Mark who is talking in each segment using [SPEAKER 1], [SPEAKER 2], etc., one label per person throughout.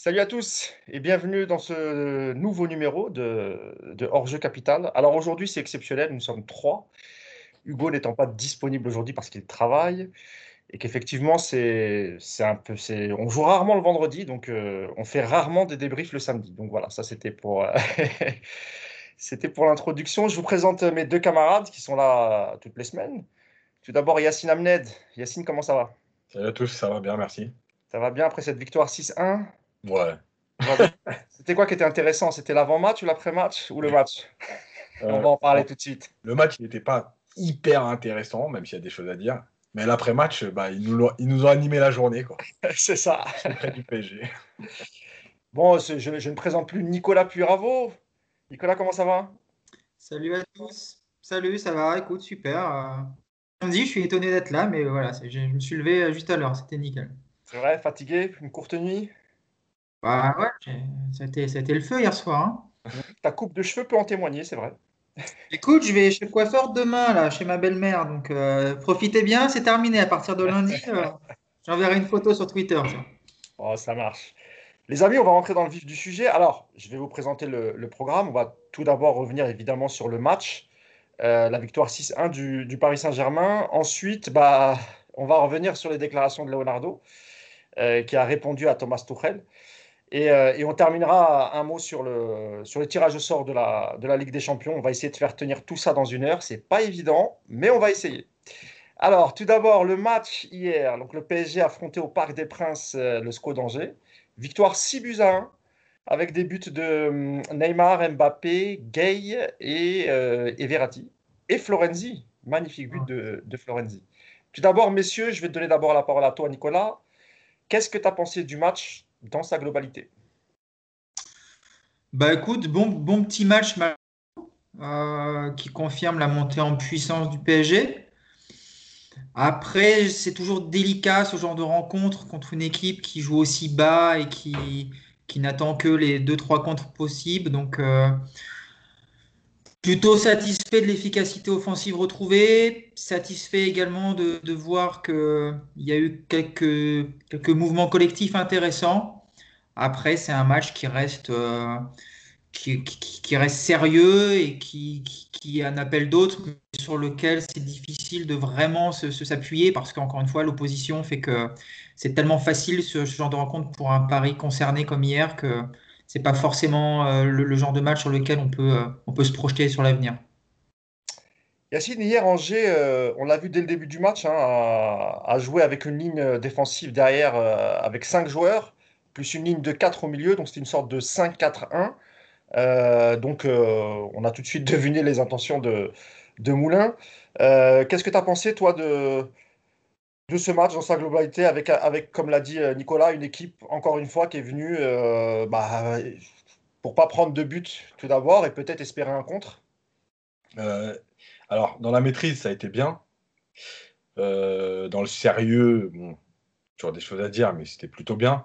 [SPEAKER 1] Salut à tous et bienvenue dans ce nouveau numéro de, de Hors-jeu Capital. Alors aujourd'hui, c'est exceptionnel, nous sommes trois. Hugo n'étant pas disponible aujourd'hui parce qu'il travaille et qu'effectivement, c'est un peu. On joue rarement le vendredi, donc euh, on fait rarement des débriefs le samedi. Donc voilà, ça c'était pour. euh, C'était pour l'introduction. Je vous présente mes deux camarades qui sont là toutes les semaines. Tout d'abord, Yacine Amned. Yacine, comment ça va?
[SPEAKER 2] Salut à tous, ça va bien, merci.
[SPEAKER 1] Ça va bien après cette victoire 6-1
[SPEAKER 2] Ouais.
[SPEAKER 1] C'était quoi qui était intéressant? C'était l'avant-match ou l'après-match ou le match? On
[SPEAKER 2] Euh,
[SPEAKER 1] va en parler tout de suite.
[SPEAKER 2] le match, n'était pas hyper intéressant, même s'il y a des choses à dire. Mais l'après-match, bah, ils, nous l'ont- ils nous ont animé la journée, quoi.
[SPEAKER 1] C'est ça.
[SPEAKER 2] Près du PSG.
[SPEAKER 1] Bon, je, je ne présente plus Nicolas Puravo. Nicolas, comment ça va?
[SPEAKER 3] Salut à tous. Salut, ça va? Écoute, super. euh, Samedi, je suis étonné d'être là, mais voilà, je me suis levé euh, juste à l'heure, c'était nickel.
[SPEAKER 1] C'est vrai, fatigué Une courte nuit?
[SPEAKER 3] Bah ouais, c'était, c'était le feu hier soir. hein.
[SPEAKER 1] Ta coupe de cheveux peut en témoigner, c'est vrai.
[SPEAKER 3] Écoute, je vais chez le coiffeur demain, là, chez ma belle-mère, donc euh, profitez bien, c'est terminé. À partir de lundi, euh, j'enverrai une photo sur Twitter. tiens.
[SPEAKER 1] Oh, ça marche. Les amis, on va rentrer dans le vif du sujet. Alors, je vais vous présenter le, le programme. On va tout d'abord revenir évidemment sur le match, euh, la victoire 6-1 du, du Paris Saint-Germain. Ensuite, bah, on va revenir sur les déclarations de Leonardo, qui a répondu à Thomas Tuchel. Et, euh, et on terminera un mot sur le, sur le tirage au sort de la, de la Ligue des Champions. On va essayer de faire tenir tout ça dans une heure. C'est pas évident, mais on va essayer. Alors, tout d'abord, le match hier. Donc, le PSG affronté au Parc des Princes euh, le SCO d'Angers. Victoire 6 buts à 1 avec des buts de hum, Neymar, Mbappé, Gay et, euh, et Verratti. Et Florenzi. Magnifique but de, de Florenzi. Tout d'abord, messieurs, je vais te donner d'abord la parole à toi, Nicolas. Qu'est-ce que tu as pensé du match dans sa globalité
[SPEAKER 3] Bah écoute, bon, bon petit match euh, qui confirme la montée en puissance du PSG. Après, c'est toujours délicat ce genre de rencontre contre une équipe qui joue aussi bas et qui, qui n'attend que les 2-3 contres possibles. Donc, euh, plutôt satisfait de l'efficacité offensive retrouvée, satisfait également de, de voir qu'il y a eu quelques, quelques mouvements collectifs intéressants. Après, c'est un match qui reste, euh, qui, qui- reste sérieux et qui, qui, en appelle d'autres, sur lequel c'est difficile de vraiment se- s'appuyer parce qu'encore une fois, l'opposition fait que c'est tellement facile ce, ce genre de rencontre pour un pari concerné comme hier que c'est pas forcément euh, le, genre de match sur lequel on peut, euh, on peut se projeter sur l'avenir.
[SPEAKER 1] Yacine, hier, Angers, euh, on l'a vu dès le début du match, hein, a, joué avec une ligne défensive derrière avec 5 joueurs, plus une ligne de 4 au milieu, donc c'était une sorte de 5-4-1. Euh, donc on a tout de suite deviné les intentions de, de Moulin. Qu'est-ce que tu as pensé, toi, de, de ce match dans sa globalité, avec, avec comme l'a dit euh, Nicolas, une équipe, encore une fois, qui est venue euh, bah, pour pas prendre de but tout d'abord et peut-être espérer un contre?
[SPEAKER 2] Euh, alors, dans la maîtrise, ça a été bien. Euh, dans le sérieux, bon, toujours des choses à dire, mais c'était plutôt bien.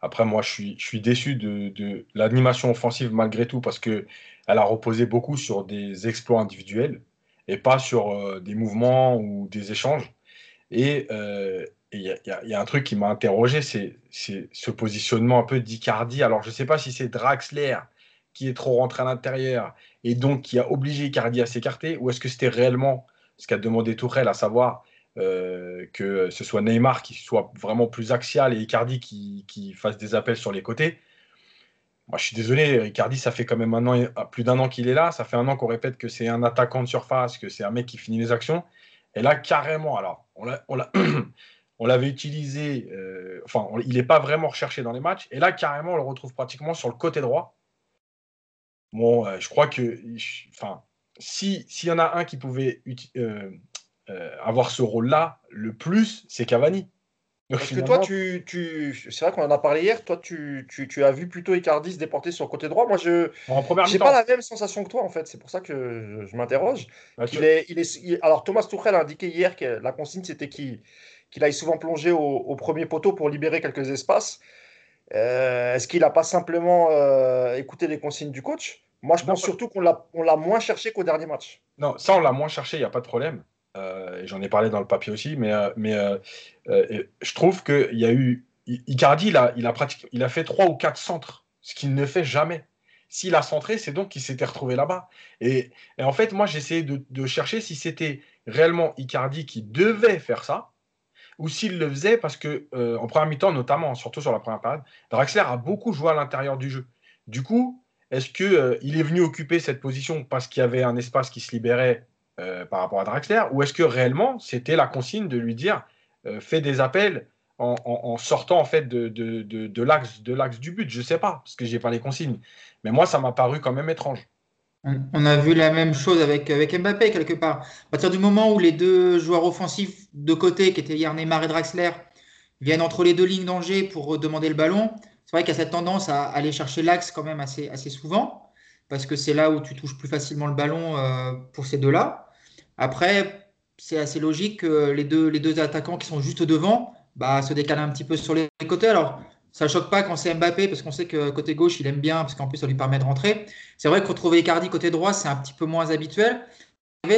[SPEAKER 2] Après, moi, je suis, je suis déçu de, l'animation offensive malgré tout parce que elle a reposé beaucoup sur des exploits individuels et pas sur des mouvements ou des échanges. Et euh, il il y a- un truc qui m'a interrogé, c'est ce positionnement un peu d'Icardi. Alors, je ne sais pas si c'est Draxler qui est trop rentré à l'intérieur et donc qui a obligé Icardi à s'écarter, ou est-ce que c'était réellement ce qu'a demandé Tourelle, à savoir euh, que ce soit Neymar qui soit vraiment plus axial et Icardi qui, qui fasse des appels sur les côtés. Moi, je suis désolé, Icardi, ça fait quand même un an, et- plus d'un an qu'il est là, ça fait un an qu'on répète que c'est un attaquant de surface, que c'est un mec qui finit les actions, et là, carrément, alors, on l'a- on l'a- on l'avait utilisé, euh, enfin, il n'est pas vraiment recherché dans les matchs, et là, carrément, on le retrouve pratiquement sur le côté droit. Bon, euh, je crois que, enfin, si s'il y en a un qui pouvait euh, avoir ce rôle-là, le plus, c'est Cavani. Donc,
[SPEAKER 1] Parce que toi, tu, tu... c'est vrai qu'on en a parlé hier, toi, tu, tu, tu as vu plutôt Icardi se déporter sur le côté droit. Moi, je
[SPEAKER 2] mi-temps,
[SPEAKER 1] pas la même sensation que toi, en fait. C'est pour ça que je, m'interroge.
[SPEAKER 2] bah, tu-
[SPEAKER 1] est, il est, il- Alors, Thomas Tuchel a indiqué hier que la consigne, c'était qu'il qu'il aille souvent plonger au, au premier poteau pour libérer quelques espaces. Euh, est-ce qu'il n'a pas simplement euh, écouté les consignes du coach? Moi, je
[SPEAKER 2] Non,
[SPEAKER 1] pense
[SPEAKER 2] pas-
[SPEAKER 1] surtout qu'on l'a on l'a moins cherché qu'au dernier match.
[SPEAKER 2] Non, ça, on l'a moins cherché, il n'y a pas de problème. Euh, J'en ai parlé dans le papier aussi, mais, euh, euh, je trouve qu'il y a eu, Icardi, il a, fait trois ou quatre centres, ce qu'il ne fait jamais. S'il a centré, c'est donc qu'il s'était retrouvé là-bas. Et, en fait, moi, j'essayais de, chercher si c'était réellement Icardi qui devait faire ça, ou s'il le faisait parce que, en première mi-temps, notamment, surtout sur la première période, Draxler a beaucoup joué à l'intérieur du jeu. Du coup, est-ce qu'il il est venu occuper cette position parce qu'il y avait un espace qui se libérait euh, par rapport à Draxler, ou est-ce que réellement c'était la consigne de lui dire fais des appels en, sortant en fait de, l'axe du but? Je ne sais pas, parce que je n'ai pas les consignes. Mais moi, ça m'a paru quand même étrange.
[SPEAKER 3] On a vu la même chose avec, avec Mbappé quelque part. À partir du moment où les deux joueurs offensifs de côté, qui étaient hier Neymar et Draxler, viennent entre les deux lignes d'Angers pour demander le ballon, c'est vrai qu'il y a cette tendance à aller chercher l'axe quand même assez, assez souvent, parce que c'est là où tu touches plus facilement le ballon euh, pour ces deux-là. Après, c'est assez logique que les deux, les deux attaquants qui sont juste devant bah, se décalent un petit peu sur les côtés. Alors, ça ne choque pas quand c'est Mbappé, parce qu'on sait que côté gauche, il aime bien, parce qu'en plus, ça lui permet de rentrer. C'est vrai que retrouver Icardi côté droit, c'est un petit peu moins habituel.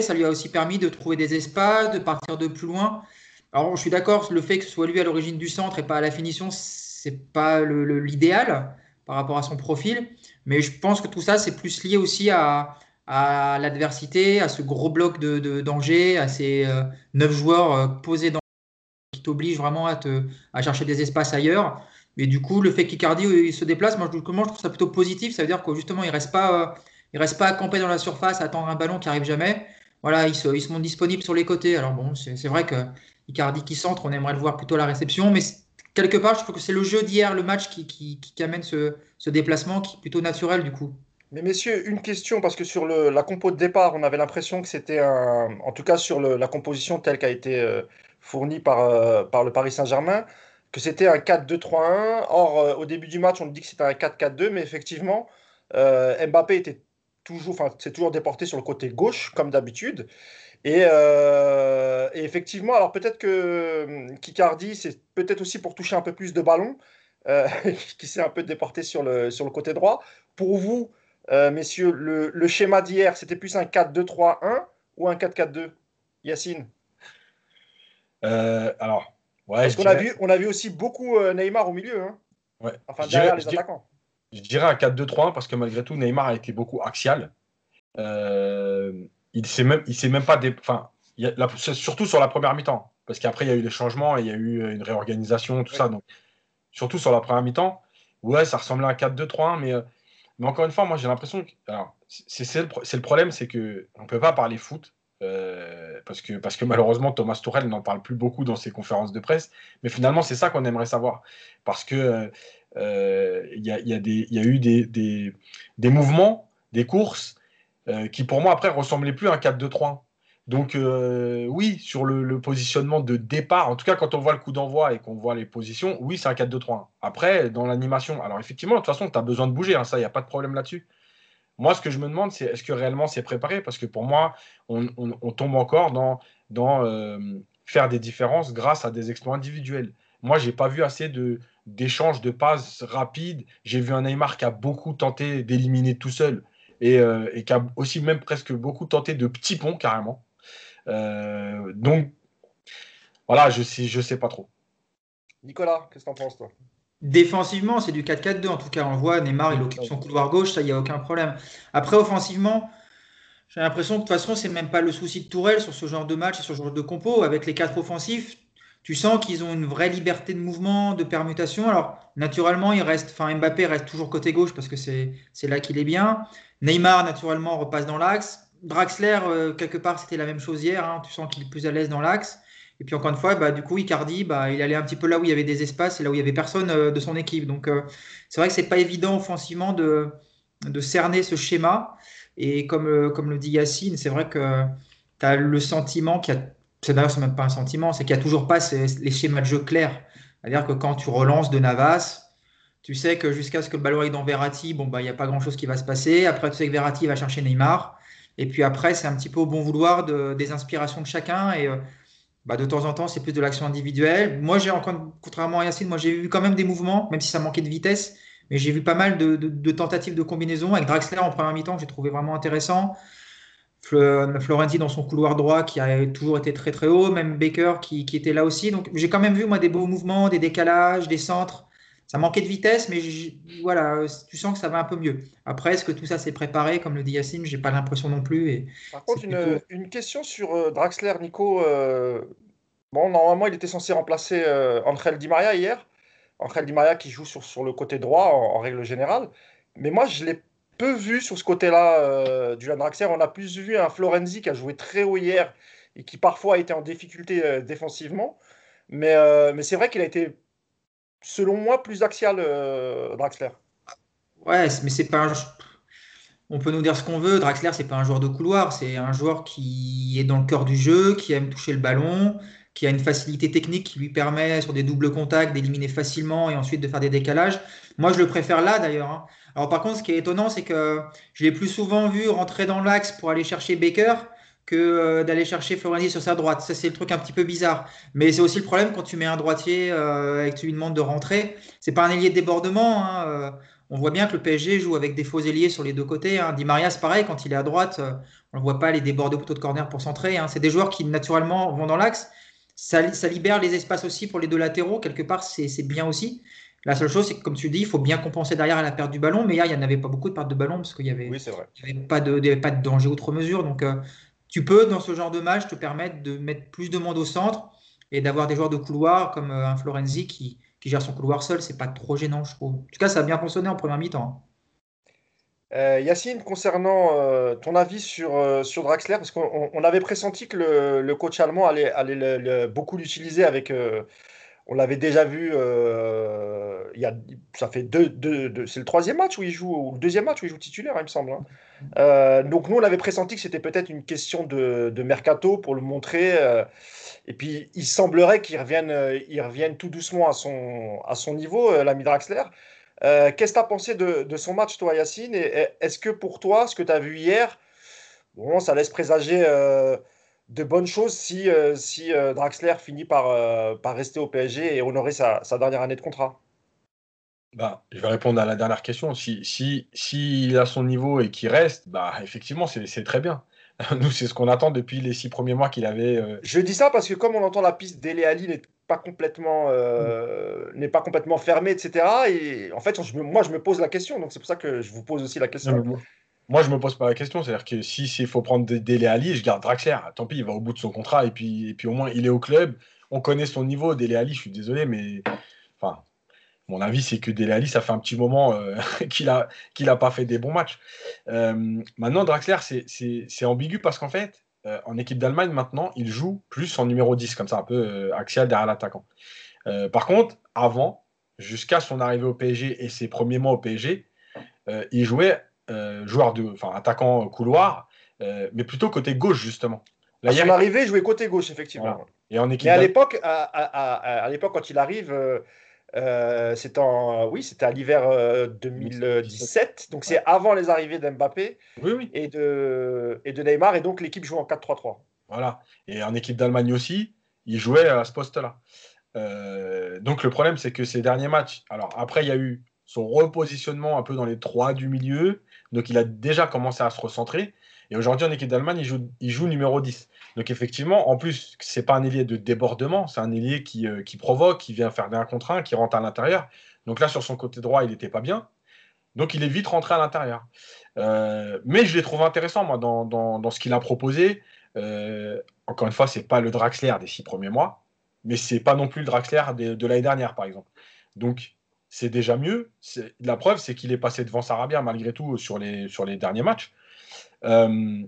[SPEAKER 3] Ça lui a aussi permis de trouver des espaces, de partir de plus loin. Alors, je suis d'accord, le fait que ce soit lui à l'origine du centre et pas à la finition, c'est pas l'idéal par rapport à son profil. Mais je pense que tout ça, c'est plus lié aussi à, à l'adversité, à ce gros bloc de, danger, à ces euh, neuf joueurs euh, posés dans qui t'obligent vraiment à, te, chercher des espaces ailleurs. Et du coup, le fait qu'Icardi il se déplace, moi je, je trouve ça plutôt positif? Ça veut dire que justement, il reste pas, euh, reste pas à camper dans la surface, à attendre un ballon qui arrive jamais. Voilà, il se, il se montre disponible sur les côtés. Alors bon, c'est vrai que Icardi qui centre, on aimerait le voir plutôt à la réception, mais quelque part, je trouve que c'est le jeu d'hier, le match qui, qui, amène ce, déplacement qui est plutôt naturel du coup.
[SPEAKER 1] Mais messieurs, une question, parce que sur le, la compo de départ, on avait l'impression que c'était un. En tout cas, sur la composition telle qu'a été euh, fournie par, euh, par le Paris Saint-Germain, que c'était un 4-2-3-1. Or, euh, au début du match, on dit que c'était un 4-4-2, mais effectivement, Mbappé était toujours, enfin, c'est toujours déporté sur le côté gauche, comme d'habitude. Et, effectivement, alors peut-être que Kikardi, c'est peut-être aussi pour toucher un peu plus de ballons, qui s'est un peu déporté sur le, sur le côté droit. Pour vous, messieurs, le, le schéma d'hier, c'était plus un 4-2-3-1 ou un 4-4-2 Yacine?
[SPEAKER 2] Alors,
[SPEAKER 1] parce qu'on a, vu, on a vu aussi beaucoup euh, Neymar au milieu. Hein.
[SPEAKER 2] Ouais.
[SPEAKER 1] Enfin, derrière les attaquants.
[SPEAKER 2] Je dirais un 4-2-3-1 parce que malgré tout, Neymar a été beaucoup axial. Euh, il ne s'est même, même pas. Enfin, surtout sur la première mi-temps. Parce qu'après, il y a eu des changements et il y a eu euh, une réorganisation, tout ça. Donc, surtout sur la première mi-temps, ouais, ça ressemblait à un 4-2-3-1. Mais, mais encore une fois, moi, j'ai l'impression que. c'est, le, problème, c'est qu'on ne peut pas parler foot euh, parce, que, parce que malheureusement, Thomas Tourel n'en parle plus beaucoup dans ses conférences de presse. Mais finalement, c'est ça qu'on aimerait savoir. Parce qu'il euh, euh, il y, a, y, a eu des, des, des mouvements, des courses, qui pour moi, après, ressemblaient plus à un 4-2-3. Donc oui, sur le, positionnement de départ, en tout cas quand on voit le coup d'envoi et qu'on voit les positions, oui, c'est un 4-2-3. Après, dans l'animation, alors effectivement, de toute façon, tu as besoin de bouger, hein, ça, il n'y a pas de problème là-dessus. Moi, ce que je me demande, c'est est-ce que réellement c'est préparé? Parce que pour moi, on, tombe encore dans, euh, faire des différences grâce à des exploits individuels. Moi, je n'ai pas vu assez d'échanges de, passes rapides. J'ai vu un Neymar qui a beaucoup tenté d'éliminer tout seul et, euh, et, qui a aussi même presque beaucoup tenté de petits ponts carrément. Euh, donc, voilà, je ne sais, je sais pas trop.
[SPEAKER 1] Nicolas, qu'est-ce que tu en penses, toi?
[SPEAKER 3] Défensivement, c'est du 4-4-2. En tout cas, on le voit, Neymar, il occupe son couloir gauche, ça, il n'y a aucun problème. Après, offensivement, j'ai l'impression que de toute façon, c'est même pas le souci de Tourelle sur ce genre de match et sur ce genre de compo. Avec les quatre offensifs, tu sens qu'ils ont une vraie liberté de mouvement, de permutation. Alors, naturellement, il reste, enfin, Mbappé reste toujours côté gauche parce que c'est là qu'il est bien. Neymar, naturellement, repasse dans l'axe. Draxler, euh, quelque part, c'était la même chose hier. Hein. Tu sens qu'il est plus à l'aise dans l'axe. Et puis encore une fois, bah, du coup, Icardi, bah, il allait un petit peu là où il y avait des espaces et là où il y avait personne euh, de son équipe. Donc euh, c'est vrai que c'est pas évident offensivement de, de cerner ce schéma. Et comme, comme le dit Yacine, c'est vrai que tu as le sentiment qu'il y a. C'est d'ailleurs, même pas un sentiment, c'est qu'il n'y a toujours pas les schémas de jeu clairs. C'est-à-dire que quand tu relances de Navas, tu sais que jusqu'à ce que le ballon aille dans Verratti, bon, bah, il n'y a pas grand-chose qui va se passer. Après, tu sais que Verratti va chercher Neymar. Et puis après, c'est un petit peu au bon vouloir de, des inspirations de chacun. Et bah, de temps en temps, c'est plus de l'action individuelle. Moi, j'ai encore, contrairement à Yacine, moi j'ai vu quand même des mouvements, même si ça manquait de vitesse, mais j'ai vu pas mal de, tentatives de combinaison avec Draxler en première mi-temps que j'ai trouvé vraiment intéressant. Florenzi dans son couloir droit qui a toujours été très très haut, même Baker qui, était là aussi. Donc j'ai quand même vu moi des beaux mouvements, des décalages, des centres. Ça manquait de vitesse, mais voilà, tu sens que ça va un peu mieux. Après, est-ce que tout ça s'est préparé, comme le dit Yacine? J'ai pas l'impression non plus. Et
[SPEAKER 1] Par contre, une, question sur euh, Draxler, Nico. Euh, bon, normalement, il était censé remplacer euh, Angel Di Maria hier. Angel Di Maria qui joue sur, sur le côté droit en, en règle générale. Mais moi, je l'ai peu vu sur ce côté-là euh, du Draxler. On a plus vu un Florenzi qui a joué très haut hier et qui parfois a été en difficulté euh, défensivement. Mais, euh, mais c'est vrai qu'il a été, selon moi, plus axial, Draxler.
[SPEAKER 3] Ouais, mais c'est pas un... On peut nous dire ce qu'on veut. Draxler, c'est pas un joueur de couloir. C'est un joueur qui est dans le cœur du jeu, qui aime toucher le ballon, qui a une facilité technique qui lui permet, sur des doubles contacts, d'éliminer facilement et ensuite de faire des décalages. Moi, je le préfère là, d'ailleurs. Hein. Alors par contre, ce qui est étonnant, c'est que je l'ai plus souvent vu rentrer dans l'axe pour aller chercher Baker que euh, d'aller chercher Florenzi sur sa droite. Ça, c'est le truc un petit peu bizarre. Mais c'est aussi le problème quand tu mets un droitier euh, et que tu lui demandes de rentrer. C'est pas un ailier de débordement. Hein, euh. on voit bien que le PSG joue avec des faux ailiers sur les deux côtés. Hein. Di Maria, c'est pareil, quand il est à droite, on ne voit pas les déborder au poteau de corner pour centrer. Hein. C'est des joueurs qui naturellement vont dans l'axe. Ça, ça, libère les espaces aussi pour les deux latéraux. Quelque part, c'est bien aussi. La seule chose, c'est que, comme tu dis, il faut bien compenser derrière à la perte du ballon. Mais hier, il n'y en avait pas beaucoup de pertes de ballon parce qu'il n'y avait, pas, de, pas de danger outre mesure. Donc, euh, tu peux, dans ce genre de match, te permettre de mettre plus de monde au centre et d'avoir des joueurs de couloir comme euh, un Florenzi qui, gère son couloir seul. C'est pas trop gênant, je trouve. En tout cas, ça a bien fonctionné en première mi-temps.
[SPEAKER 1] Euh, Yacine, concernant ton avis sur, sur Draxler, parce qu'on avait pressenti que le, coach allemand allait, allait beaucoup l'utiliser avec on l'avait déjà vu, euh, il y a, ça fait deux, c'est le troisième match où il joue, ou le deuxième match où il joue titulaire, il me semble. Hein. Euh, donc nous, on avait pressenti que c'était peut-être une question de, mercato pour le montrer. Euh, et puis, il semblerait qu'il revienne, il revienne tout doucement à son, à son niveau, l'ami Draxler. Qu'est-ce que tu as pensé de, son match, toi, Yacine? Est-ce que pour toi, ce que tu as vu hier, bon, ça laisse présager de bonnes choses si, euh, si euh, Draxler finit par, euh, par rester au PSG et honorer sa, dernière année de contrat
[SPEAKER 2] bah, Je vais répondre à la dernière question. S'il si, si, a son niveau et qu'il reste, bah, effectivement, c'est très bien. Nous, c'est ce qu'on attend depuis les six premiers mois qu'il avait.
[SPEAKER 1] Je dis ça parce que comme on entend la piste d'Ele Ali n'est pas complètement mm. n'est pas complètement fermée, etc. Et en fait, je moi, je me pose la question. Donc c'est pour ça que je vous pose aussi la question.
[SPEAKER 2] Moi, je me pose pas la question. C'est-à-dire que si il faut prendre des délais je garde Draxler. Tant pis, il va au bout de son contrat et puis, et puis au moins il est au club. On connaît son niveau. Dele Ali, je suis désolé, mais enfin, mon avis, c'est que Dele Ali, ça fait un petit moment euh, qu'il a qu'il a pas fait des bons matchs. Euh, maintenant, Draxler, c'est ambigu parce qu'en fait, euh, en équipe d'Allemagne, maintenant, il joue plus en numéro 10, comme ça, un peu axial derrière l'attaquant. par contre, avant, jusqu'à son arrivée au PSG et ses premiers mois au PSG, il jouait joueur de, enfin attaquant couloir, euh, mais plutôt côté gauche justement.
[SPEAKER 1] Là, à son arrivée, il jouait côté gauche effectivement. Et en équipe. Mais à l'époque, à, à, l'époque quand il arrive. Euh, c'était en, oui, c'était à l'hiver 2017, donc c'est avant les arrivées d'Mbappé et, de, et de Neymar, et donc l'équipe joue en 4-3-3.
[SPEAKER 2] Voilà, et en équipe d'Allemagne aussi, il jouait à ce poste-là. donc le problème, c'est que ces derniers matchs, alors après, il y a eu son repositionnement un peu dans les trois du milieu, donc il a déjà commencé à se recentrer. Et aujourd'hui, en équipe d'Allemagne, il joue, numéro 10. Donc effectivement, en plus, c'est pas un ailier de débordement, c'est un ailier qui, euh, qui, provoque, qui vient faire des 1 contre 1, qui rentre à l'intérieur. Donc là, sur son côté droit, il n'était pas bien. Donc il est vite rentré à l'intérieur. Euh, mais je l'ai trouvé intéressant, moi, dans, dans, ce qu'il a proposé. Euh, encore une fois, c'est pas le Draxler des six premiers mois, mais c'est pas non plus le Draxler de, de l'année dernière, par exemple. Donc c'est déjà mieux. La preuve, c'est qu'il est passé devant Sarabia malgré tout sur les, sur les derniers matchs. Euh,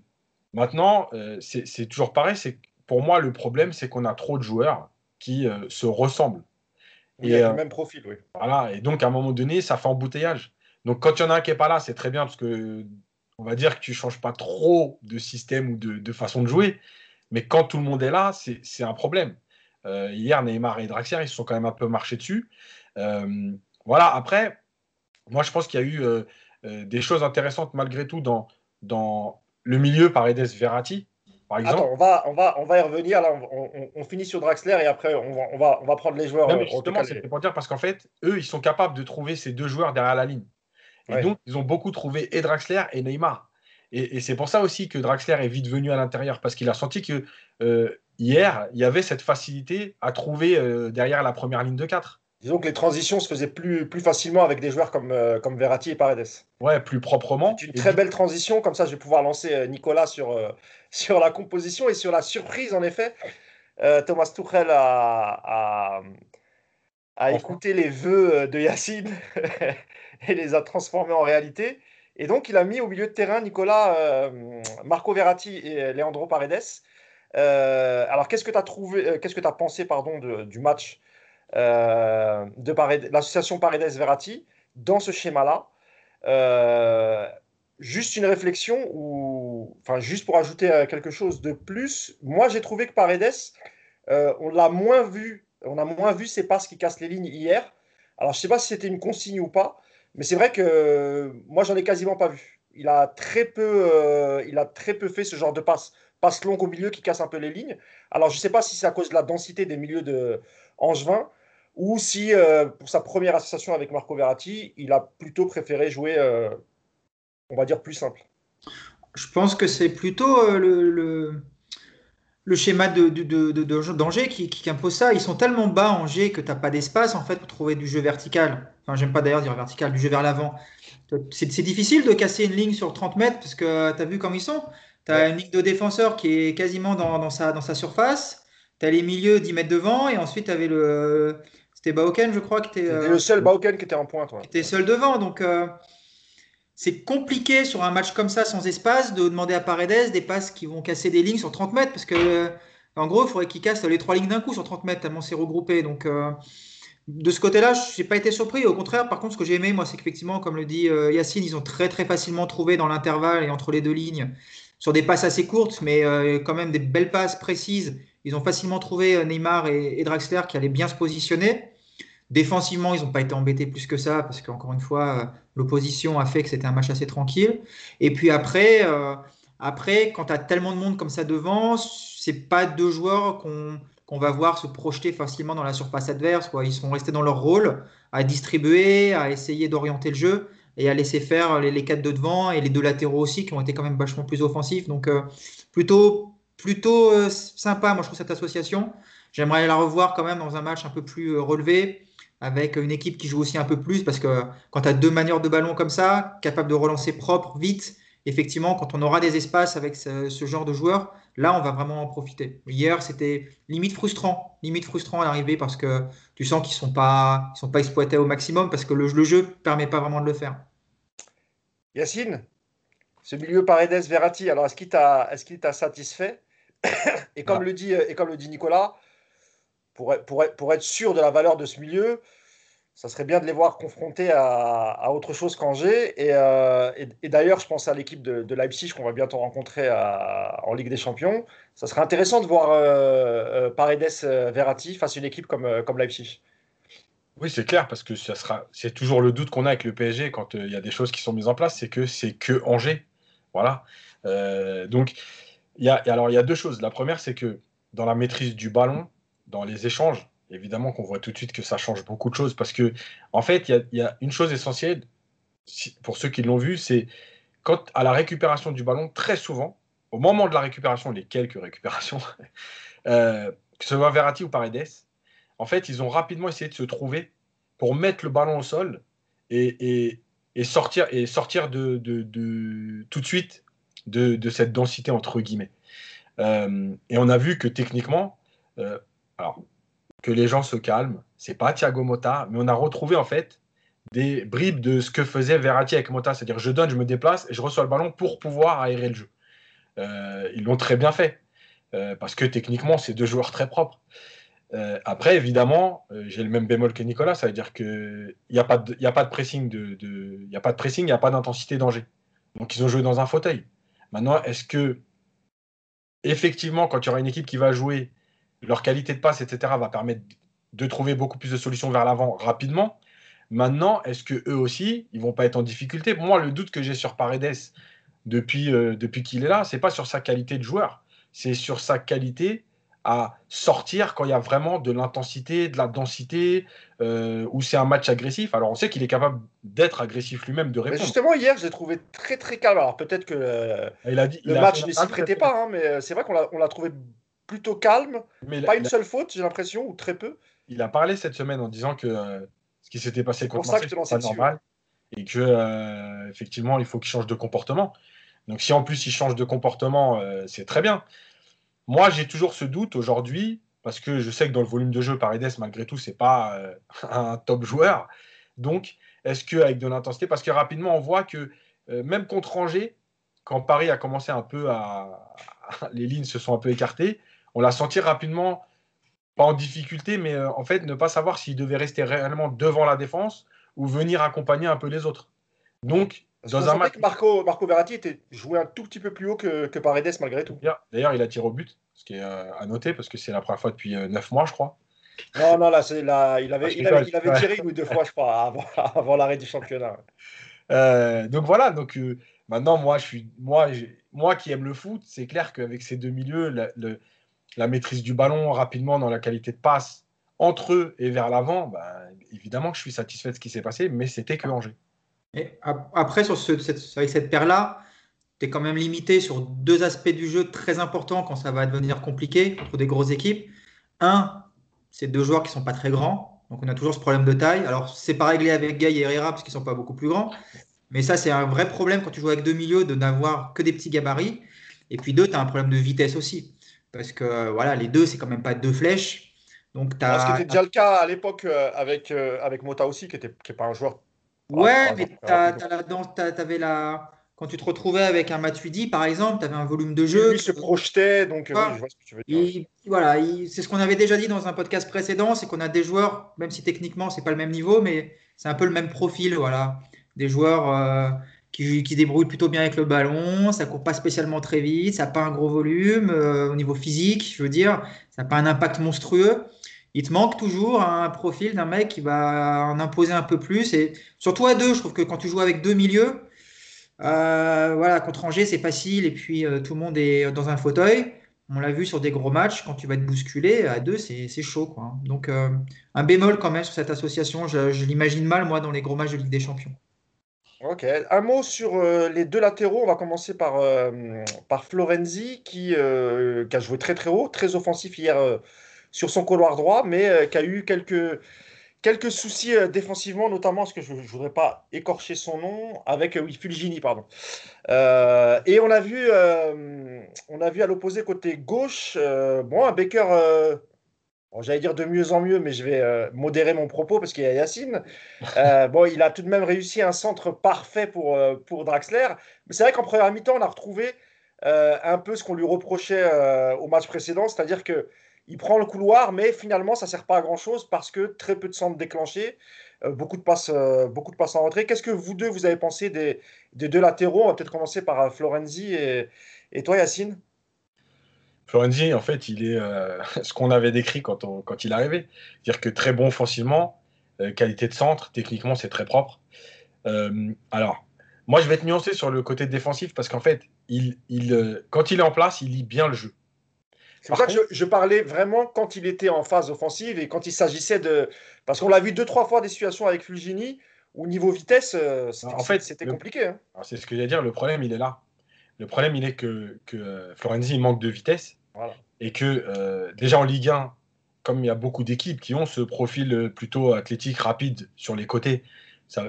[SPEAKER 2] maintenant, euh, c'est toujours pareil. C'est pour moi le problème, c'est qu'on a trop de joueurs qui euh, se ressemblent.
[SPEAKER 1] Il y a le même profil, oui.
[SPEAKER 2] Voilà, et donc à un moment donné, ça fait embouteillage. Donc quand il y en a un qui n'est pas là, c'est très bien parce que on va dire que tu changes pas trop de système ou de, façon de jouer. Mais quand tout le monde est là, c'est un problème. hier, Neymar et Draxier, ils se sont quand même un peu marchés dessus. Voilà, après, moi je pense qu'il y a eu euh, euh, des choses intéressantes malgré tout dans, dans le milieu par Edes Verratti, par exemple.
[SPEAKER 1] Attends, on va, on va, on va y revenir. Là, on, finit sur Draxler et après on va, on va, on va prendre les joueurs.
[SPEAKER 2] Non, mais euh, justement, c'est pour dire parce qu'en fait, eux, ils sont capables de trouver ces deux joueurs derrière la ligne. Et donc, ils ont beaucoup trouvé et Draxler et Neymar. Et, c'est pour ça aussi que Draxler est vite venu à l'intérieur, parce qu'il a senti que euh, hier, il y avait cette facilité à trouver euh, derrière la première ligne de 4.
[SPEAKER 1] Disons que les transitions se faisaient plus, plus facilement avec des joueurs comme, euh, comme Verratti et Paredes.
[SPEAKER 2] Ouais, plus proprement.
[SPEAKER 1] C'est une très belle transition, comme ça je vais pouvoir lancer Nicolas sur, sur la composition et sur la surprise en effet. Thomas Tuchel a, a, écouté les vœux de Yacine et les a transformés en réalité. Et donc, il a mis au milieu de terrain Nicolas, euh, Marco Verratti et Leandro Paredes. Euh, alors, qu'est-ce que tu as trouvé, euh, qu'est-ce que as pensé pardon, du match de l'association Paredes-Verratti dans ce schéma-là Juste une réflexion, ou enfin, juste pour ajouter quelque chose de plus, moi j'ai trouvé que Paredes, on l'a moins vu, on a moins vu ses passes qui cassent les lignes hier. Alors, je ne sais pas si c'était une consigne ou pas, mais c'est vrai que moi, j'en ai quasiment pas vu. Il a très peu, euh, il a très peu fait ce genre de passe, passe longue au milieu qui casse un peu les lignes. Alors, je ne sais pas si c'est à cause de la densité des milieux de Angevin ou si euh, pour sa première association avec Marco Verratti, il a plutôt préféré jouer, euh, on va dire, plus simple.
[SPEAKER 3] Je pense que c'est plutôt le, le schéma de, d'Angers qui, qui, impose ça. Ils sont tellement bas, Angers, que tu n'as pas d'espace en fait pour trouver du jeu vertical. Enfin, j'aime pas d'ailleurs dire vertical, du jeu vers l'avant. C'est, difficile de casser une ligne sur 30 mètres parce que tu as vu comme ils sont. Tu as une ligne de défenseur qui est quasiment dans, sa, dans sa surface. Tu as les milieux 10 mètres devant et ensuite tu avais le. C'était Bauken, je crois, qui était.
[SPEAKER 1] le seul Bauken qui était en pointe.
[SPEAKER 3] Qui était seul devant. Donc. Euh, c'est compliqué sur un match comme ça, sans espace, de demander à Paredes des passes qui vont casser des lignes sur 30 mètres, parce que en gros, il faudrait qu'il casse les trois lignes d'un coup sur 30 mètres, tellement c'est regroupé. Donc, euh, de ce côté-là, je n'ai pas été surpris. Au contraire, par contre, ce que j'ai aimé, moi, c'est qu'effectivement, comme le dit euh, Yacine, ils ont très très facilement trouvé dans l'intervalle et entre les deux lignes, sur des passes assez courtes, mais euh, quand même des belles passes précises. Ils ont facilement trouvé Neymar et Draxler qui allaient bien se positionner. Défensivement, ils n'ont pas été embêtés plus que ça, parce qu'encore une fois, euh, l'opposition a fait que c'était un match assez tranquille. Et puis après, euh, après quand tu as tellement de monde comme ça devant, c'est pas deux joueurs qu'on va voir se projeter facilement dans la surface adverse. Ils sont restés dans leur rôle, à distribuer, à essayer d'orienter le jeu et à laisser faire les, quatre de devant et les deux latéraux aussi, qui ont été quand même vachement plus offensifs. Donc, euh, plutôt, plutôt sympa, moi, je trouve, cette association. J'aimerais la revoir quand même dans un match un peu plus relevé avec une équipe qui joue aussi un peu plus, parce que quand tu as deux manières de ballon comme ça, capable de relancer propre, vite, effectivement, quand on aura des espaces avec ce, genre de joueurs, là, on va vraiment en profiter. Hier, c'était limite frustrant, limite frustrant à l'arrivée, parce que tu sens qu'ils ne sont, pas, sont pas exploités au maximum, parce que le, jeu ne permet pas vraiment de le faire.
[SPEAKER 1] Yacine, ce milieu Paredes Verratti, alors est-ce qu'il t'a satisfait? Et, comme le dit, et comme le dit Nicolas, pour, pour, pour, être sûr de la valeur de ce milieu, ça serait bien de les voir confrontés à, autre chose qu'Angers. Euh, et, et, d'ailleurs, je pense à l'équipe de, de, Leipzig qu'on va bientôt rencontrer en Ligue des Champions. Ça serait intéressant de voir euh, euh Paredes euh, Verratti face à une équipe comme, comme Leipzig.
[SPEAKER 2] Oui, c'est clair, parce que ça sera, c'est toujours le doute qu'on a avec le PSG quand il y a des choses qui sont mises en place, c'est que c'est que Angers. Voilà. donc, y a, alors il y a deux choses. La première, c'est que dans la maîtrise du ballon, dans les échanges, évidemment qu'on voit tout de suite que ça change beaucoup de choses parce que, en fait, il y, a, une chose essentielle pour ceux qui l'ont vu, c'est quand à la récupération du ballon, très souvent, au moment de la récupération, les quelques récupérations, euh, que ce soit Verratti ou Paredes, en fait, ils ont rapidement essayé de se trouver pour mettre le ballon au sol et, sortir, et sortir de, tout de suite de, cette densité entre guillemets. Euh, et on a vu que techniquement, euh, alors, que les gens se calment. C'est pas Thiago Motta, mais on a retrouvé en fait des bribes de ce que faisait Verratti avec Motta, c'est-à-dire je donne, je me déplace et je reçois le ballon pour pouvoir aérer le jeu. Euh, ils l'ont très bien fait euh, parce que techniquement c'est deux joueurs très propres. Euh, après, évidemment, j'ai le même bémol que Nicolas, ça veut dire qu'il n'y a, pas de, pressing, de, de y a pas de pressing, il n'y a pas d'intensité danger. Donc ils ont joué dans un fauteuil. Maintenant, est-ce que effectivement, quand il y aura une équipe qui va jouer leur qualité de passe, etc., va permettre de trouver beaucoup plus de solutions vers l'avant rapidement. Maintenant, est-ce que eux aussi, ils vont pas être en difficulté? Moi, le doute que j'ai sur Paredes depuis, euh, depuis qu'il est là, c'est pas sur sa qualité de joueur, c'est sur sa qualité à sortir quand il y a vraiment de l'intensité, de la densité, euh, où c'est un match agressif. Alors on sait qu'il est capable d'être agressif lui-même, de répondre.
[SPEAKER 1] justement, hier, je l'ai trouvé très très calme. Alors peut-être que euh, il a dit, le match ne s'y prêtait pas, hein, mais euh, c'est vrai qu'on l'a trouvé plutôt calme. Mais pas une seule faute, j'ai l'impression, ou très peu.
[SPEAKER 2] Il a parlé cette semaine en disant que ce qui s'était passé contre Marseille, c'est pas normal. Et que effectivement, il faut qu'il change de comportement. Donc si en plus il change de comportement, c'est très bien. Moi, j'ai toujours ce doute aujourd'hui, parce que je sais que dans le volume de jeu, Paredes, malgré tout, c'est pas euh, un top joueur. Donc, est-ce qu'avec de l'intensité, parce que rapidement, on voit que euh, même contre Angers, quand Paris a commencé un peu à. les lignes se sont un peu écartées, on l'a senti rapidement, pas en difficulté, mais euh, en fait, ne pas savoir s'il devait rester réellement devant la défense ou venir accompagner un peu les autres. Donc,
[SPEAKER 1] dans un match. Que Marco, Marco Verratti était joué un tout petit peu plus haut que, que Paredes malgré tout.
[SPEAKER 2] D'ailleurs, il a tiré au but, ce qui est euh, à noter parce que c'est la première fois depuis euh, 9 mois, je crois.
[SPEAKER 1] Non, non, là, c'est là, il avait, il avait, il avait tiré une ou deux fois, je crois, avant, avant l'arrêt du championnat.
[SPEAKER 2] Euh, donc voilà, donc euh, maintenant, moi, je suis, moi, moi qui aime le foot, c'est clair qu'avec ces deux milieux, la, le, la, maîtrise du ballon rapidement dans la qualité de passe entre eux et vers l'avant, ben, évidemment que je suis satisfait de ce qui s'est passé, mais c'était que Angers.
[SPEAKER 3] Et après, sur ce, cette, avec cette paire-là, tu es quand même limité sur deux aspects du jeu très importants quand ça va devenir compliqué contre des grosses équipes. Un, c'est deux joueurs qui sont pas très grands. Donc on a toujours ce problème de taille. Alors c'est pas réglé avec Gay et Herrera parce qu'ils sont pas beaucoup plus grands. Mais ça, c'est un vrai problème quand tu joues avec deux milieux de n'avoir que des petits gabarits. Et puis deux, tu as un problème de vitesse aussi. Parce que voilà, les deux, c'est quand même pas deux flèches. Donc,
[SPEAKER 1] as... Ce qui était déjà le cas à l'époque euh, avec, euh, avec Mota aussi, qui n'est qui pas un joueur
[SPEAKER 3] Ouais, mais tu avais la. Quand tu te retrouvais avec un Matuidi, par exemple, tu avais un volume de jeu.
[SPEAKER 1] Il se projetait, donc je vois ce que tu veux
[SPEAKER 3] dire. voilà, c'est ce qu'on avait déjà dit dans un podcast précédent, c'est qu'on a des joueurs, même si techniquement c'est pas le même niveau, mais c'est un peu le même profil, voilà. Des joueurs euh, qui, qui, débrouillent plutôt bien avec le ballon, ça court pas spécialement très vite, ça n'a pas un gros volume euh, au niveau physique, je veux dire, ça n'a pas un impact monstrueux il te manque toujours un profil d'un mec qui va en imposer un peu plus. Et surtout à deux, je trouve que quand tu joues avec deux milieux, euh, voilà, contre Angers, c'est facile. Et puis euh, tout le monde est dans un fauteuil. On l'a vu sur des gros matchs, quand tu vas te bousculer, à deux, c'est chaud. Quoi. Donc euh, un bémol quand même sur cette association, je, je l'imagine mal, moi, dans les gros matchs de Ligue des Champions.
[SPEAKER 1] Ok. Un mot sur les deux latéraux. On va commencer par, par Florenzi, qui, qui, a joué très très haut, très offensif hier sur son couloir droit, mais euh, qui a eu quelques, quelques soucis euh, défensivement, notamment parce que je ne voudrais pas écorcher son nom, avec euh, oui, Fulgini, pardon. et on a vu, on a vu à l'opposé côté gauche, bon, un Baker. J'allais dire de mieux en mieux, mais je vais modérer mon propos parce qu'il y a Yacine. bon, il a tout de même réussi un centre parfait pour, pour Draxler. Mais c'est vrai qu'en première mi-temps, on a retrouvé un peu ce qu'on lui reprochait au match précédent, c'est-à-dire que il prend le couloir, mais finalement, ça ne sert pas à grand-chose parce que très peu de centres déclenchés, euh, beaucoup, de passes, euh, beaucoup de passes en retrait. Qu'est-ce que vous deux, vous avez pensé des, deux latéraux? On va peut-être commencer par euh, Florenzi et, et toi, Yacine
[SPEAKER 2] Florenzi, en fait, il est ce qu'on avait décrit quand, on, quand il arrivait. C'est-à-dire que très bon offensivement, qualité de centre, techniquement, c'est très propre. alors, moi, je vais être nuancé sur le côté défensif parce qu'en fait, il, il, quand il est en place, il lit bien le jeu.
[SPEAKER 1] C'est pour ça que je, parlais vraiment quand il était en phase offensive et quand il s'agissait de. Parce qu'on l'a vu deux, trois fois des situations avec Fulgini où niveau vitesse, euh, en fait, c'était compliqué. Hein.
[SPEAKER 2] C'est ce que j'allais dire, le problème, il est là. Le problème, il est que, que euh, Florenzi manque de vitesse et que euh, déjà en Ligue 1, comme il y a beaucoup d'équipes qui ont ce profil plutôt athlétique, rapide sur les côtés, ça,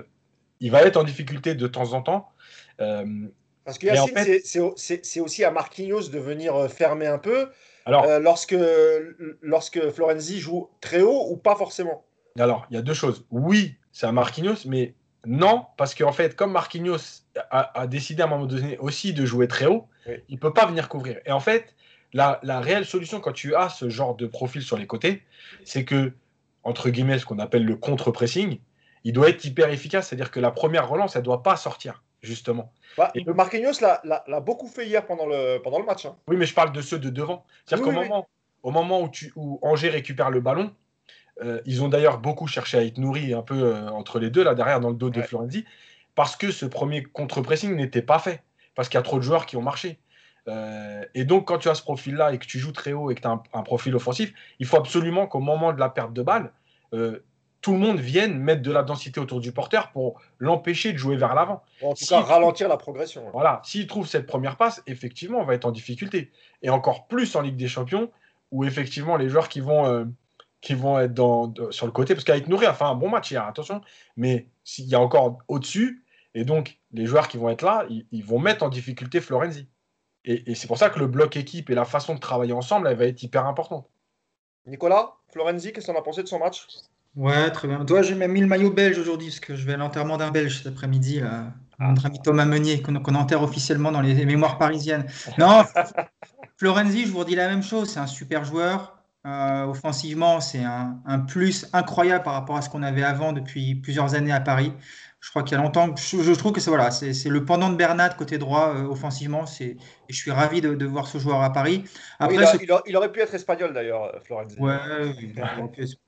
[SPEAKER 2] il va être en difficulté de temps en temps.
[SPEAKER 1] Parce que Yacine, c'est aussi à Marquinhos de venir fermer un peu. Alors, euh, lorsque, lorsque Florenzi joue très haut ou pas forcément?
[SPEAKER 2] Alors, il y a deux choses. Oui, c'est un Marquinhos, mais non, parce qu'en fait, comme Marquinhos a, décidé à un moment donné aussi de jouer très haut, il ne peut pas venir couvrir. Et en fait, la, la, réelle solution quand tu as ce genre de profil sur les côtés, c'est que, entre guillemets, ce qu'on appelle le contre-pressing, il doit être hyper efficace, c'est-à-dire que la première relance, elle ne doit pas sortir justement.
[SPEAKER 1] Bah, et Marquinhos l'a beaucoup fait hier pendant le, pendant le match. Hein.
[SPEAKER 2] Oui, mais je parle de ceux de devant. C'est-à-dire qu'au moment, au moment où, tu, où Angers récupère le ballon, euh, ils ont d'ailleurs beaucoup cherché à être nourris un peu euh, entre les deux, là derrière, dans le dos de Florenzi, parce que ce premier contre-pressing n'était pas fait, parce qu'il y a trop de joueurs qui ont marché. Euh, et donc, quand tu as ce profil-là et que tu joues très haut et que tu as un, profil offensif, il faut absolument qu'au moment de la perte de balle, euh, tout le monde vienne mettre de la densité autour du porteur pour l'empêcher de jouer vers l'avant.
[SPEAKER 1] En tout cas, ralentir la progression.
[SPEAKER 2] Voilà. S'il trouve cette première passe, effectivement, on va être en difficulté. Et encore plus en Ligue des Champions, où effectivement, les joueurs qui vont, euh, qui vont être dans, sur le côté, parce qu'avec Nourri a fait un bon match hier, attention, mais s'il y a encore au-dessus, et donc les joueurs qui vont être là, ils, vont mettre en difficulté Florenzi. Et, et c'est pour ça que le bloc équipe et la façon de travailler ensemble, elle va être hyper importante.
[SPEAKER 1] Nicolas, Florenzi, qu'est-ce qu'on a pensé de son match?
[SPEAKER 3] Ouais, très bien. Toi, j'ai même mis le maillot belge aujourd'hui, parce que je vais à l'enterrement d'un belge cet après-midi, notre ami Thomas Meunier, qu'on enterre officiellement dans les mémoires parisiennes. Non, Florenzi, je vous redis la même chose, c'est un super joueur. Euh, offensivement, c'est un, un, plus incroyable par rapport à ce qu'on avait avant depuis plusieurs années à Paris. Je crois qu'il y a longtemps, je, je trouve que c'est voilà, c'est le pendant de Bernat côté droit euh, offensivement. Et je suis ravi de, de, voir ce joueur à Paris.
[SPEAKER 1] Après, il, il, aurait pu être espagnol d'ailleurs, euh, Florenzi.
[SPEAKER 3] Ouais,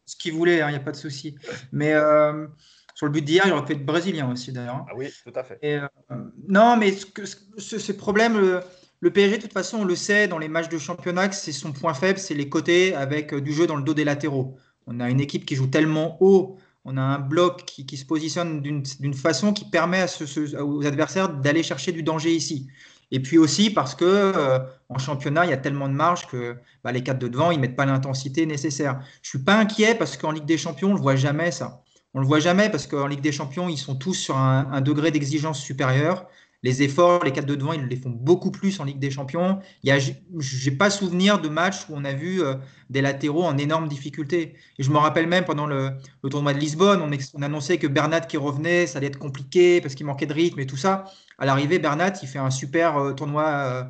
[SPEAKER 3] ce qu'il voulait, il hein, n'y a pas de souci. Mais euh, sur le but d'hier, il aurait pu être brésilien aussi d'ailleurs. Hein.
[SPEAKER 1] Ah oui, tout à fait.
[SPEAKER 3] Et, euh, non, mais ce, ce, ce problème, le, le, PSG, de toute façon, on le sait, dans les matchs de championnat, c'est son point faible, c'est les côtés avec du jeu dans le dos des latéraux. On a une équipe qui joue tellement haut on a un bloc qui, se positionne d'une façon qui permet aux adversaires d'aller chercher du danger ici. Et puis aussi parce que euh, en championnat, il y a tellement de marge que bah, les quatre de devant, ils mettent pas l'intensité nécessaire. Je suis pas inquiet parce qu'en Ligue des Champions, on le voit jamais ça. On le voit jamais parce qu'en Ligue des Champions, ils sont tous sur un degré d'exigence supérieur les efforts, les quatre de devant, ils les font beaucoup plus en Ligue des Champions. Je n'ai pas souvenir de match où on a vu euh, des latéraux en énorme difficulté. Et je me rappelle même pendant le, tournoi de Lisbonne, on, annonçait que Bernat qui revenait, ça allait être compliqué parce qu'il manquait de rythme et tout ça. À l'arrivée, Bernat, il fait un super euh, tournoi euh,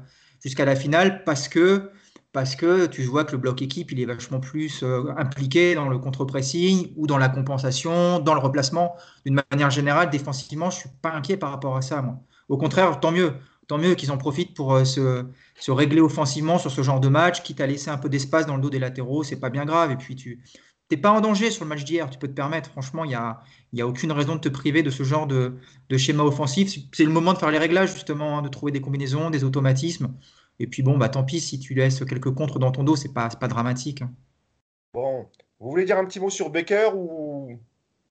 [SPEAKER 3] jusqu'à la finale parce que, parce que tu vois que le bloc équipe, il est vachement plus impliqué dans le contre-pressing ou dans la compensation, dans le replacement. D'une manière générale, défensivement, je ne suis pas inquiet par rapport à ça, moi. Au contraire, tant mieux. Tant mieux qu'ils en profitent pour euh, se, régler offensivement sur ce genre de match, quitte à laisser un peu d'espace dans le dos des latéraux, c'est pas bien grave. Et puis tu n'es pas en danger sur le match d'hier, tu peux te permettre. Franchement, il n'y a, y a aucune raison de te priver de ce genre de, schéma offensif. C'est le moment de faire les réglages, justement, hein, de trouver des combinaisons, des automatismes. Et puis bon, bah tant pis si tu laisses quelques contres dans ton dos, c'est pas, pas dramatique. Hein.
[SPEAKER 1] Bon, vous voulez dire un petit mot sur Baker ou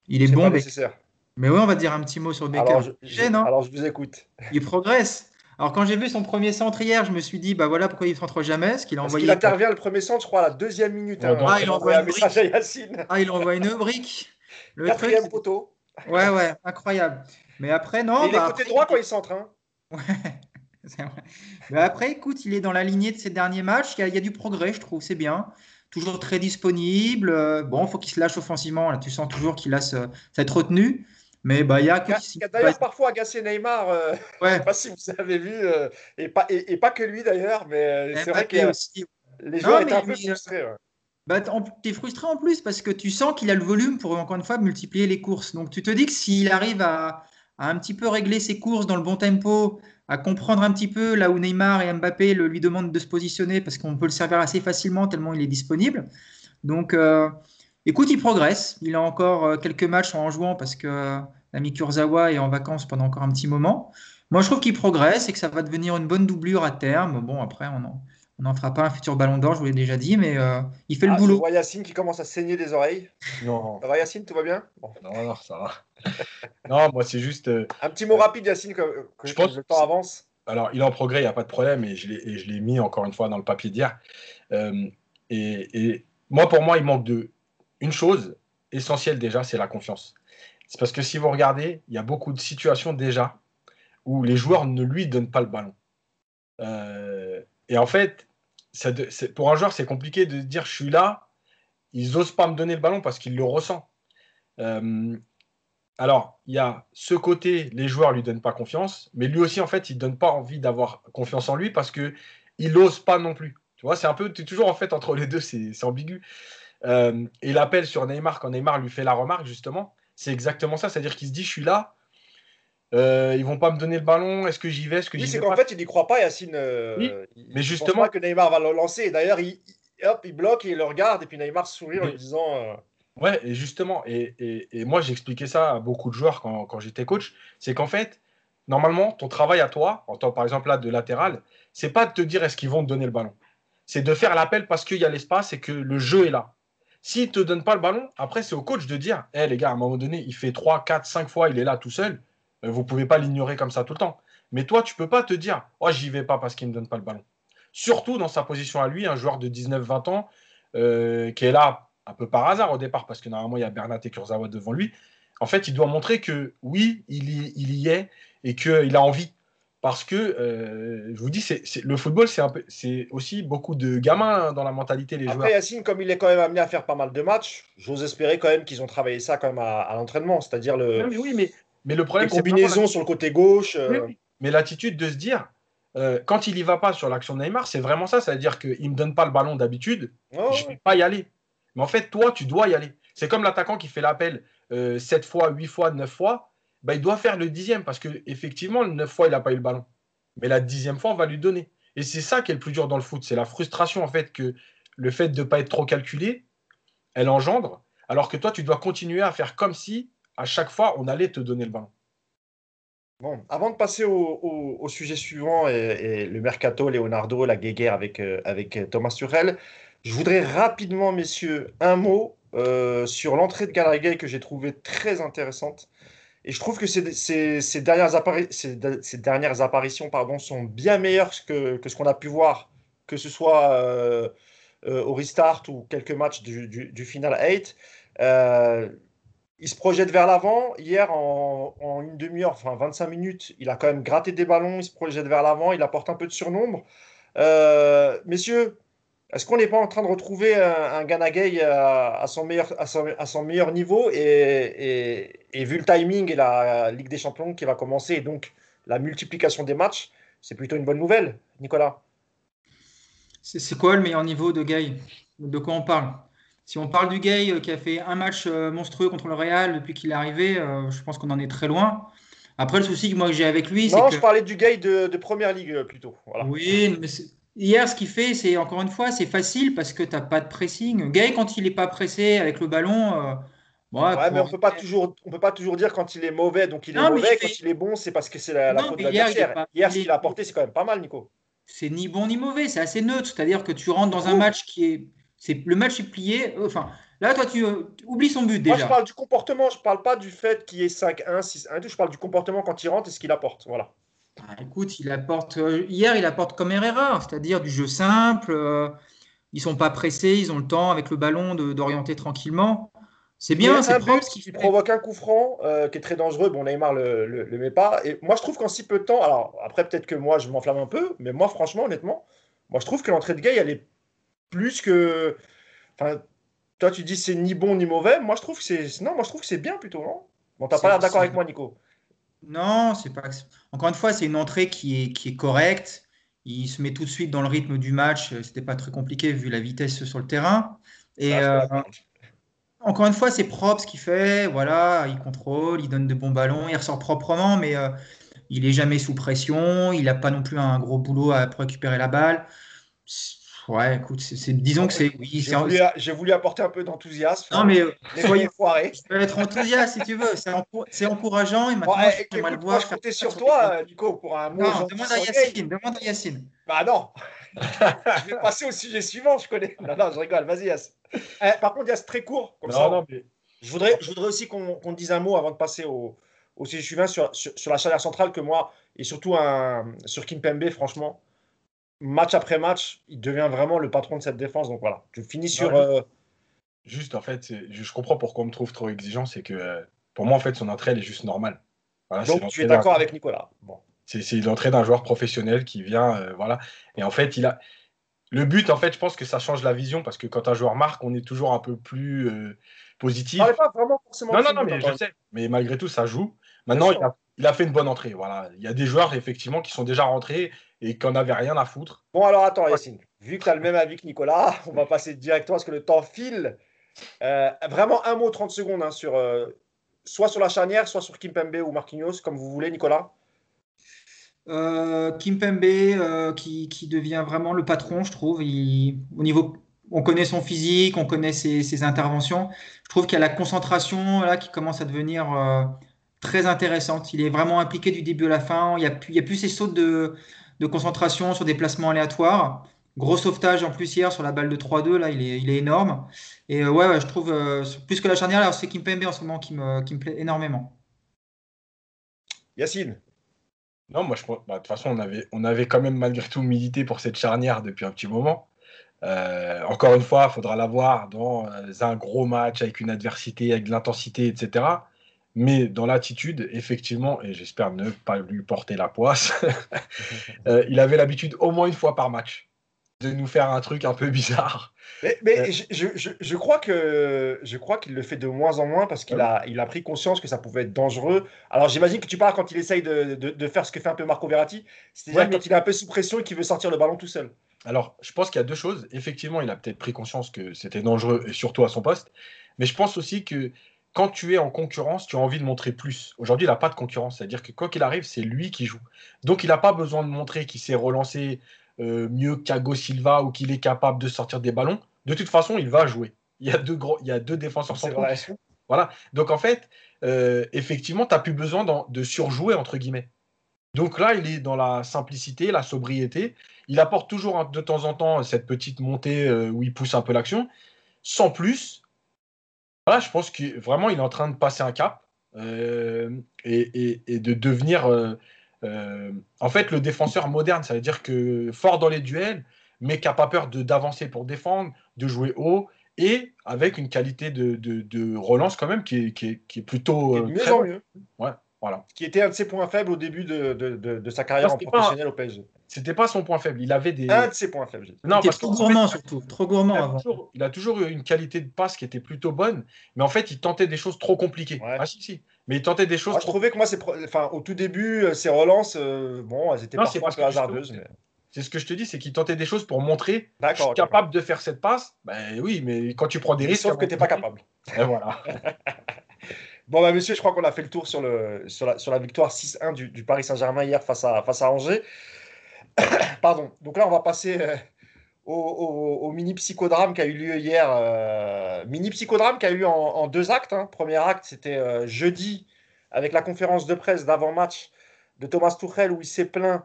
[SPEAKER 3] il est, bon, nécessaire? Mais oui, on va dire un petit mot sur Baker.
[SPEAKER 1] Alors, je, alors, je vous écoute.
[SPEAKER 3] Il progresse. Alors, quand j'ai vu son premier centre hier, je me suis dit, bah voilà pourquoi il ne centre jamais. Ce qu'il a envoyé.
[SPEAKER 1] Il intervient le premier centre, je crois, à la deuxième minute.
[SPEAKER 3] Hein. ah, il envoie un message à Yacine. Ah, il envoie une brique.
[SPEAKER 1] Le Quatrième poteau.
[SPEAKER 3] Ouais, ouais, incroyable. Mais après, non.
[SPEAKER 1] il est bah, côté droit quand il centre. Hein.
[SPEAKER 3] Ouais. Mais après, écoute, il est dans la lignée de ses derniers matchs. Il y a, il y a du progrès, je trouve. C'est bien toujours très disponible. Euh, bon, il faut qu'il se lâche offensivement. Là, tu sens toujours qu'il a cette retenue. Mais bah, il y a
[SPEAKER 1] qui a d'ailleurs parfois agacé Neymar. Euh, ouais. Je ne sais pas si vous avez vu, euh, et, pas, et, pas que lui d'ailleurs, mais euh, c'est vrai que les joueurs étaient un peu frustrés.
[SPEAKER 3] Bah, tu es frustré en plus parce que tu sens qu'il a le volume pour encore une fois multiplier les courses. Donc tu te dis que s'il arrive à, à, un petit peu régler ses courses dans le bon tempo, à comprendre un petit peu là où Neymar et Mbappé le, lui demandent de se positionner parce qu'on peut le servir assez facilement tellement il est disponible. Donc Écoute, il progresse. Il a encore euh, quelques matchs en jouant parce que euh, l'ami Kurzawa est en vacances pendant encore un petit moment. Moi, je trouve qu'il progresse et que ça va devenir une bonne doublure à terme. Bon, après, on n'en fera pas un futur ballon d'or, je vous l'ai déjà dit, mais euh, il fait le ah, boulot.
[SPEAKER 1] Yacine qui commence à saigner des oreilles. Non. Ça va, Yacine, tout va bien?
[SPEAKER 2] Non, non, ça va. non, moi, c'est juste.
[SPEAKER 1] un petit mot rapide, Yacine, que, je pense que le temps avance.
[SPEAKER 2] Alors, il est en progrès, il n'y a pas de problème, et je l'ai mis encore une fois dans le papier d'hier. et, et, moi, pour moi, il manque de une chose essentielle déjà, c'est la confiance. C'est parce que si vous regardez, il y a beaucoup de situations déjà où les joueurs ne lui donnent pas le ballon. Euh, et en fait, pour un joueur, c'est compliqué de dire je suis là, ils n'osent pas me donner le ballon parce qu'ils le ressentent. Euh, alors, il y a ce côté, les joueurs ne lui donnent pas confiance, mais lui aussi, en fait, il ne donne pas envie d'avoir confiance en lui parce qu'il n'ose pas non plus. Tu vois, c'est un peu, tu es toujours en fait entre les deux, c'est ambigu. Euh, et l'appel sur Neymar, quand Neymar lui fait la remarque, justement, c'est exactement ça. C'est-à-dire qu'il se dit Je suis là, euh, ils vont pas me donner le ballon, est-ce que j'y vais? Est-ce que
[SPEAKER 1] oui, c'est qu'en fait, il n'y croit pas, Yacine. Euh, oui,
[SPEAKER 2] mais justement. Pas
[SPEAKER 1] que Neymar va le lancer. D'ailleurs, il, hop, il bloque et il le regarde, et puis Neymar sourit en lui disant. Euh,
[SPEAKER 2] ouais, et justement, et, et, et moi j'expliquais ça à beaucoup de joueurs quand, quand j'étais coach, c'est qu'en fait, normalement, ton travail à toi, en tant par exemple là de latéral, c'est pas de te dire est-ce qu'ils vont te donner le ballon. C'est de faire l'appel parce qu'il y a l'espace et que le jeu est là. S'il ne te donne pas le ballon, après, c'est au coach de dire hé les gars, à un moment donné, il fait 3, 4, 5 fois, il est là tout seul. Euh, vous ne pouvez pas l'ignorer comme ça tout le temps. Mais toi, tu ne peux pas te dire oh, j'y vais pas parce qu'il ne me donne pas le ballon. Surtout dans sa position à lui, un joueur de 19-20 ans euh, qui est là un peu par hasard au départ, parce que normalement, il y a Bernat et Kurzawa devant lui. En fait, il doit montrer que oui, il il y est et qu'il a envie. Parce que, euh, je vous dis, c'est, le football, c'est, aussi beaucoup de gamins hein, dans la mentalité, les
[SPEAKER 1] Après,
[SPEAKER 2] joueurs.
[SPEAKER 1] Yacine, comme il est quand même amené à faire pas mal de matchs, j'ose espérer quand même qu'ils ont travaillé ça quand même à, l'entraînement. C'est-à-dire le,
[SPEAKER 2] mais oui, mais, mais le problème,
[SPEAKER 1] les combinaisons sur le côté gauche.
[SPEAKER 2] Euh. mais l'attitude de se dire, euh, quand il y va pas sur l'action de Neymar, c'est vraiment ça. C'est-à-dire qu'il me donne pas le ballon d'habitude, je je vais pas y aller. Mais en fait, toi, tu dois y aller. C'est comme l'attaquant qui fait l'appel 7 fois, 8 fois, 9 fois bah, il doit faire le dixième parce qu'effectivement, le neuf fois, il n'a pas eu le ballon. Mais la dixième fois, on va lui donner. Et c'est ça qui est le plus dur dans le foot. C'est la frustration, en fait, que le fait de ne pas être trop calculé, elle engendre. Alors que toi, tu dois continuer à faire comme si, à chaque fois, on allait te donner le ballon.
[SPEAKER 1] Bon, avant de passer au, sujet suivant et, le mercato, Leonardo, la guéguerre avec, euh, Thomas Turel, je voudrais rapidement, messieurs, un mot euh, sur l'entrée de Gallagher que j'ai trouvé très intéressante. Et je trouve que ces, dernières, apparitions pardon, sont bien meilleures que, ce qu'on a pu voir, que ce soit euh, euh, au restart ou quelques matchs du, final 8. Euh, il se projette vers l'avant. Hier, en, en une demi-heure, enfin 25 minutes, il a quand même gratté des ballons, il se projette vers l'avant, il apporte un peu de surnombre. messieurs, est-ce qu'on n'est pas en train de retrouver un, un Ganagay à, son meilleur, à, son, meilleur niveau et, vu le timing et la Ligue des Champions qui va commencer et donc la multiplication des matchs, c'est plutôt une bonne nouvelle, Nicolas?
[SPEAKER 3] C'est quoi le meilleur niveau de Gay De quoi on parle? Si on parle du Gay euh, qui a fait un match euh, monstrueux contre le Real depuis qu'il est arrivé, euh, je pense qu'on en est très loin. Après, le souci que moi j'ai avec lui,
[SPEAKER 1] c'est. Non, je parlais du Gay de, Première Ligue plutôt.
[SPEAKER 3] Oui, mais Hier, ce qu'il fait, c'est encore une fois, c'est facile parce que tu n'as pas de pressing. Gay, quand il n'est pas pressé avec le ballon.
[SPEAKER 1] Euh, ouais, mais on peut pas toujours, on peut pas toujours dire quand il est mauvais, donc il est mauvais. Quand il est bon, c'est parce que c'est la, faute de l'adversaire. Hier, ce qu'il a apporté, c'est quand même pas mal, Nico.
[SPEAKER 3] C'est ni bon ni mauvais, c'est assez neutre. C'est-à-dire que tu rentres dans un match qui est, c'est le match est plié. Enfin, là, toi, tu euh, oublies son but déjà.
[SPEAKER 1] Moi, je parle du comportement. Je parle pas du fait qu'il est 5-1, 6-1. Je parle du comportement quand il rentre et ce qu'il apporte. Voilà.
[SPEAKER 3] Ah, écoute, il apporte, euh, hier, il apporte comme Herrera, c'est-à-dire du jeu simple. Euh, ils sont pas pressés, ils ont le temps avec le ballon d'orienter tranquillement. C'est bien, c'est propre.
[SPEAKER 1] qui provoque un coup franc euh, qui est très dangereux. Bon, Neymar le, le, le, met pas. Et moi, je trouve qu'en si peu de temps, alors après, peut-être que moi, je m'enflamme un peu, mais moi, franchement, honnêtement, moi, je trouve que l'entrée de Gay, elle est plus que. Enfin, toi, tu dis c'est ni bon ni mauvais. Moi, je trouve que c'est. Non, moi, je trouve que c'est bien plutôt. Non? Bon, t'as pas l'air d'accord avec moi, Nico.
[SPEAKER 3] Non, c'est pas. Encore une fois, c'est une entrée qui est, qui est correcte. Il se met tout de suite dans le rythme du match. C'était pas très compliqué vu la vitesse sur le terrain. Et euh, encore une fois, c'est propre ce qu'il fait. Voilà, il contrôle, il donne de bons ballons, il ressort proprement, mais euh, il est jamais sous pression. Il n'a pas non plus un gros boulot à, récupérer la balle. Ouais, écoute, disons que c'est. Oui,
[SPEAKER 1] j'ai, voulu, apporter un peu d'enthousiasme.
[SPEAKER 3] Non, mais. Soyez foirés. Je peux être enthousiaste si tu veux. C'est, encourageant. Et maintenant,
[SPEAKER 1] je mal voir. Je comptais sur toi, Nico, pour un mot.
[SPEAKER 3] Non, demande à Yacine. Demande à Yacine.
[SPEAKER 1] Bah non. je vais passer au sujet suivant, je connais. Non, non, je rigole. Vas-y, Yass. Eh, par contre, Yass, très court. Comme ça. Non, mais... je, voudrais, je voudrais aussi qu'on, dise un mot avant de passer au, au sujet suivant sur, sur, sur la charnière centrale que moi, et surtout un, sur Kimpembe, franchement match après match, il devient vraiment le patron de cette défense. Donc voilà, je finis sur. Euh,
[SPEAKER 2] juste, en fait, je comprends pourquoi on me trouve trop exigeant. C'est que euh, pour moi, en fait, son entrée, elle est juste normale.
[SPEAKER 1] Donc tu es d'accord avec Nicolas. Bon.
[SPEAKER 2] C'est l'entrée d'un joueur professionnel qui vient. Euh, voilà. Et en fait, il a. Le but, en fait, je pense que ça change la vision parce que quand un joueur marque, on est toujours un peu plus positif.
[SPEAKER 1] pas vraiment forcément.
[SPEAKER 2] Non, non, non, mais je sais. Mais malgré tout, ça joue. Maintenant, il a, il a, fait une bonne entrée. Voilà. Il y a des joueurs, effectivement, qui sont déjà rentrés et qu'on n'avait rien à foutre.
[SPEAKER 1] Bon, alors attends, Yacine. Vu que tu as le même avis que Nicolas, on va passer directement parce que le temps file. Euh, vraiment un mot, 30 secondes, hein, sur, euh, soit sur la charnière, soit sur Kimpembe ou Marquinhos, comme vous voulez, Nicolas.
[SPEAKER 3] Euh, Kimpembe euh, qui, qui, devient vraiment le patron, je trouve. Il, au niveau, on connaît son physique, on connaît ses, ses interventions. Je trouve qu'il y a la concentration là qui commence à devenir très intéressante. Il est vraiment impliqué du début à la fin. Il n'y a, plus, il y a plus ces sautes de, de concentration sur des placements aléatoires. Gros sauvetage en plus hier sur la balle de 3-2, là, il est, il est énorme. Et euh, ouais, je trouve, euh, plus que la charnière, c'est Kimpembe en ce moment qui me, qui me plaît énormément.
[SPEAKER 1] Yacine
[SPEAKER 2] Non, moi, je bah, de toute façon, on avait, on avait quand même malgré tout milité pour cette charnière depuis un petit moment. Euh, encore une fois, il faudra l'avoir dans un gros match avec une adversité, avec de l'intensité, etc. Mais dans l'attitude, effectivement, et j'espère ne pas lui porter la poisse, il avait l'habitude au moins une fois par match de nous faire un truc un peu bizarre.
[SPEAKER 1] Mais, euh. je, je, je, crois que je crois qu'il le fait de moins en moins parce qu'il a, il a pris conscience que ça pouvait être dangereux. Alors j'imagine que tu parles quand il essaye de, de, faire ce que fait un peu Marco Verratti, c'est-à-dire quand il est un peu sous pression et qu'il veut sortir le ballon tout seul.
[SPEAKER 2] Alors je pense qu'il y a deux choses. Effectivement, il a peut-être pris conscience que c'était dangereux et surtout à son poste. Mais je pense aussi que quand tu es en concurrence, tu as envie de montrer plus. Aujourd'hui, il n'a pas de concurrence. C'est-à-dire que quoi qu'il arrive, c'est lui qui joue. Donc il n'a pas besoin de montrer qu'il s'est relancé euh, mieux qu'Ago Silva ou qu'il est capable de sortir des ballons, de toute façon, il va jouer. Il y a deux, gros, il y a deux défenseurs sans Voilà. Donc en fait, euh, effectivement, tu n'as plus besoin de surjouer, entre guillemets. Donc là, il est dans la simplicité, la sobriété. Il apporte toujours de temps en temps cette petite montée euh, où il pousse un peu l'action. Sans plus, voilà, je pense que vraiment, il est en train de passer un cap et, et, de devenir euh, en fait, le défenseur moderne, ça veut dire que fort dans les duels, mais qui n'a pas peur d'avancer pour défendre, de jouer haut et avec une qualité de, de, relance quand même qui est, qui est, plutôt.
[SPEAKER 1] Euh, mieux en mieux.
[SPEAKER 2] Ouais, voilà.
[SPEAKER 1] Qui était un de ses points faibles au début de, sa carrière en professionnel au PSG.
[SPEAKER 2] C'était pas son point faible. Il avait des.
[SPEAKER 1] Un de ses points faibles.
[SPEAKER 3] Non, parce trop gourmand surtout. Trop gourmand il a,
[SPEAKER 2] Toujours, il a toujours eu une qualité de passe qui était plutôt bonne, mais en fait, il tentait des choses trop compliquées. Ah, si, si. Mais il tentait des choses.
[SPEAKER 1] Ah, je trouvais que moi, enfin, au tout début, euh, ses relances, euh, bon, elles étaient pas parfois un peu hasardeuses. Mais...
[SPEAKER 2] C'est ce que je te dis, c'est qu'il tentait des choses pour montrer je suis capable de faire cette passe. Ben oui, mais quand tu prends des risques.
[SPEAKER 1] Sauf que tu n'es pas capable.
[SPEAKER 2] Et voilà.
[SPEAKER 1] bon, bah, monsieur, je crois qu'on a fait le tour sur, le, sur, la, victoire 6-1 du, Paris Saint-Germain hier face à, face à Angers. Pardon. Donc là, on va passer euh, au, mini psychodrame qui a eu lieu hier. Euh, mini psychodrame qui a eu lieu en, deux actes. Hein. Premier acte, c'était euh, jeudi avec la conférence de presse d'avant-match de Thomas Tuchel où il s'est plaint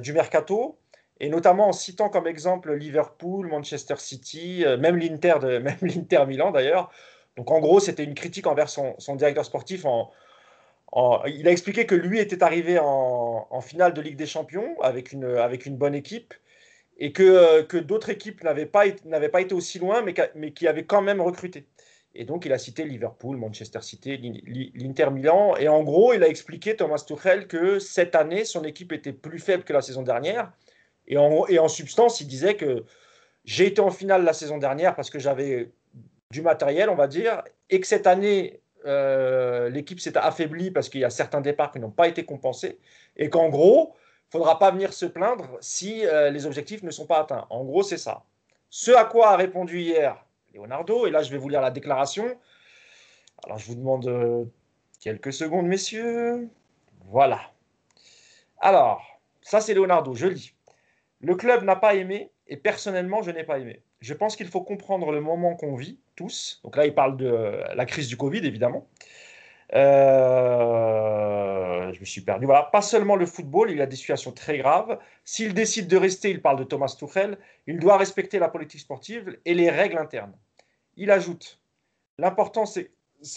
[SPEAKER 1] du mercato et notamment en citant comme exemple Liverpool, Manchester City, l'Inter même l'Inter Milan d'ailleurs. Donc en gros, c'était une critique envers son, directeur sportif il a expliqué que lui était arrivé en, finale de Ligue des Champions avec une, bonne équipe et que, d'autres équipes n'avaient pas, été aussi loin, mais, qui avaient quand même recruté. Et donc, il a cité Liverpool, Manchester City, l'Inter Milan. Et en gros, il a expliqué, Thomas Tuchel, que cette année, son équipe était plus faible que la saison dernière. Et en substance, il disait que j'ai été en finale la saison dernière parce que j'avais du matériel, on va dire, et que cette année, euh, l'équipe s'est affaiblie parce qu'il y a certains départs qui n'ont pas été compensés et qu'en gros, il ne faudra pas venir se plaindre si euh, les objectifs ne sont pas atteints. En gros, c'est ça. Ce à quoi a répondu hier Leonardo, et là je vais vous lire la déclaration. Alors je vous demande euh, quelques secondes, messieurs. Voilà. Alors, ça c'est Leonardo, je lis. Le club n'a pas aimé et personnellement je n'ai pas aimé. Je pense qu'il faut comprendre le moment qu'on vit tous. Donc là, il parle de la crise du Covid, évidemment. Euh, je me suis perdu. Voilà, pas seulement le football, il a des situations très graves. S'il décide de rester, il parle de Thomas Tuchel, il doit respecter la politique sportive et les règles internes. Il ajoute, l'important c'est,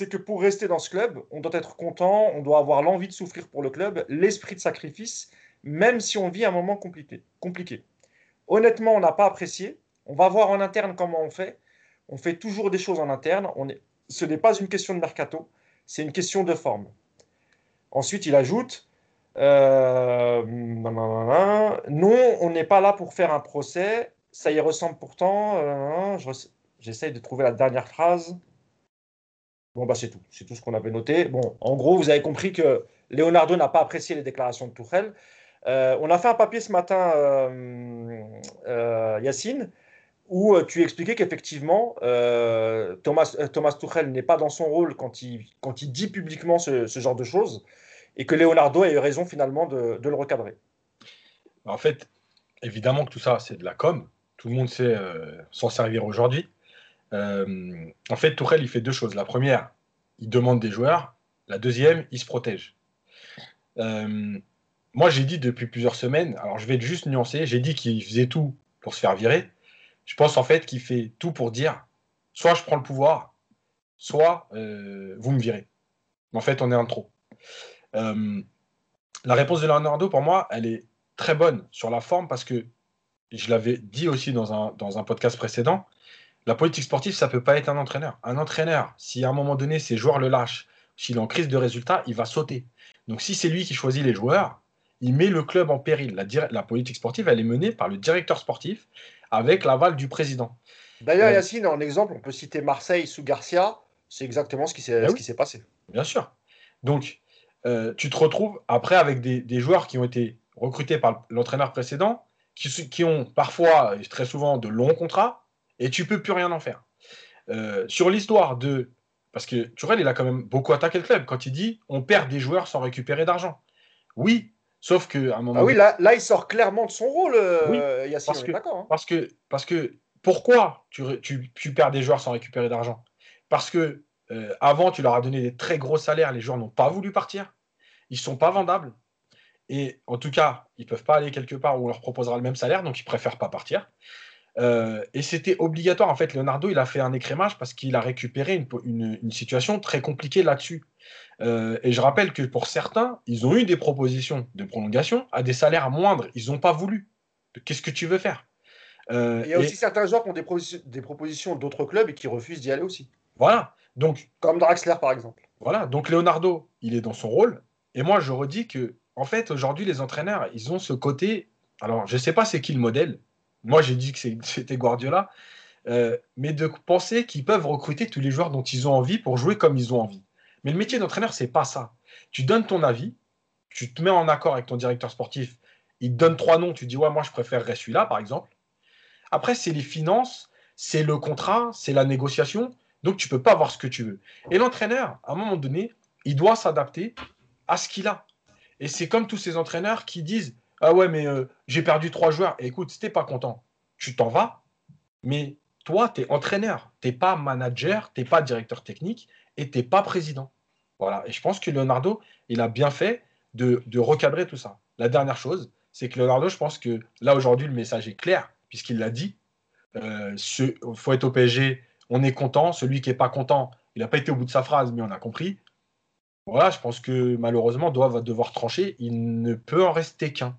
[SPEAKER 1] que pour rester dans ce club, on doit être content, on doit avoir l'envie de souffrir pour le club, l'esprit de sacrifice, même si on vit un moment compliqué. Honnêtement, on n'a pas apprécié. On va voir en interne comment on fait. On fait toujours des choses en interne. Ce n'est pas une question de mercato, c'est une question de forme. Ensuite, il ajoute euh, Non, on n'est pas là pour faire un procès. Ça y ressemble pourtant. Euh, j'essaye de trouver la dernière phrase. Bon, bah, c'est tout. C'est tout ce qu'on avait noté. Bon, en gros, vous avez compris que Leonardo n'a pas apprécié les déclarations de Tourelle. Euh, on a fait un papier ce matin, Yacine, où euh, tu expliquais qu'effectivement, euh, Thomas, euh, Thomas Tuchel n'est pas dans son rôle quand il, quand il dit publiquement ce, genre de choses, et que Leonardo a eu raison finalement de, le recadrer.
[SPEAKER 2] En fait, évidemment que tout ça, c'est de la com. Tout le monde sait s'en servir aujourd'hui. en fait, Tuchel, il fait deux choses. La première, il demande des joueurs, La deuxième, il se protège. Moi, j'ai dit depuis plusieurs semaines, alors je vais juste nuancer, j'ai dit qu'il faisait tout pour se faire virer. Je pense en fait qu'il fait tout pour dire soit je prends le pouvoir, soit euh, vous me virez. En fait, on est un trop. Euh, la réponse de Leonardo, pour moi, elle est très bonne sur la forme parce que je l'avais dit aussi dans un, dans un podcast précédent, la politique sportive, ça ne peut pas être un entraîneur. Un entraîneur, si à un moment donné, ses joueurs le lâchent, s'il est en crise de résultats, il va sauter. Donc si c'est lui qui choisit les joueurs, il met le club en péril. La, la, politique sportive, elle est menée par le directeur sportif avec l'aval du président.
[SPEAKER 1] D'ailleurs, euh, Yacine, en exemple, on peut citer Marseille sous Garcia. C'est exactement ce qui s'est ben passé.
[SPEAKER 2] Bien sûr. Donc, euh, tu te retrouves après avec des, joueurs qui ont été recrutés par l'entraîneur précédent, qui, qui, ont parfois, très souvent, de longs contrats, et tu peux plus rien en faire. Euh, sur l'histoire de parce que Tourelle, il a quand même beaucoup attaqué le club quand il dit on perd des joueurs sans récupérer d'argent. Oui, sauf qu'à un moment.
[SPEAKER 1] Ah oui, là, là, il sort clairement de son rôle, euh,
[SPEAKER 2] parce, que, hein. parce, que, parce que pourquoi tu, tu, tu perds des joueurs sans récupérer d'argent? Parce que euh, avant, tu leur as donné des très gros salaires, les joueurs n'ont pas voulu partir, ils ne sont pas vendables. Et en tout cas, ils ne peuvent pas aller quelque part où on leur proposera le même salaire, donc ils préfèrent pas partir. Euh, et c'était obligatoire. En fait, Leonardo, il a fait un écrémage parce qu'il a récupéré une, situation très compliquée là-dessus. Euh, et je rappelle que pour certains, ils ont eu des propositions de prolongation à des salaires moindres. Ils n'ont pas voulu. Qu'est-ce que tu veux faire?
[SPEAKER 1] Euh, Il y a aussi certains joueurs qui ont des, des propositions d'autres clubs et qui refusent d'y aller aussi.
[SPEAKER 2] Voilà. Donc,
[SPEAKER 1] Comme Draxler, par exemple.
[SPEAKER 2] Voilà. Donc, Leonardo, il est dans son rôle. Et moi, je redis que, en fait, aujourd'hui, les entraîneurs, ils ont ce côté. Alors, je ne sais pas c'est qui le modèle. Moi, j'ai dit que c'était Guardiola. Euh, mais de penser qu'ils peuvent recruter tous les joueurs dont ils ont envie pour jouer comme ils ont envie. Mais le métier d'entraîneur, c'est pas ça. Tu donnes ton avis, tu te mets en accord avec ton directeur sportif, il te donne trois noms, tu dis ouais, moi je préférerais celui-là, par exemple. Après, c'est les finances, c'est le contrat, c'est la négociation, donc tu peux pas avoir ce que tu veux. Et l'entraîneur, à un moment donné, il doit s'adapter à ce qu'il a. Et c'est comme tous ces entraîneurs qui disent ah ouais, mais euh, j'ai perdu trois joueurs. Écoute, si t'es pas content, tu t'en vas. Mais toi, tu es entraîneur. Tu n'es pas manager, tu n'es pas directeur technique et tu n'es pas président. Voilà. Et je pense que Leonardo, il a bien fait de, recadrer tout ça. La dernière chose, c'est que Leonardo, je pense que là, aujourd'hui, le message est clair, puisqu'il l'a dit. Il euh, faut être au PSG, on est content. Celui qui n'est pas content, il n'a pas été au bout de sa phrase, mais on a compris. Voilà, je pense que malheureusement, doit va devoir trancher. Il ne peut en rester qu'un.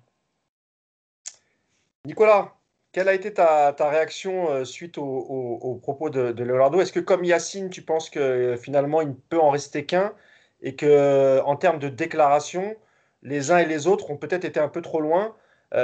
[SPEAKER 1] Nicolas, quelle a été ta, réaction euh, suite aux propos de, Leonardo? Est-ce que comme Yacine, tu penses que euh, finalement il ne peut en rester qu'un et que euh, en termes de déclaration, les uns et les autres ont peut-être été un peu trop loin,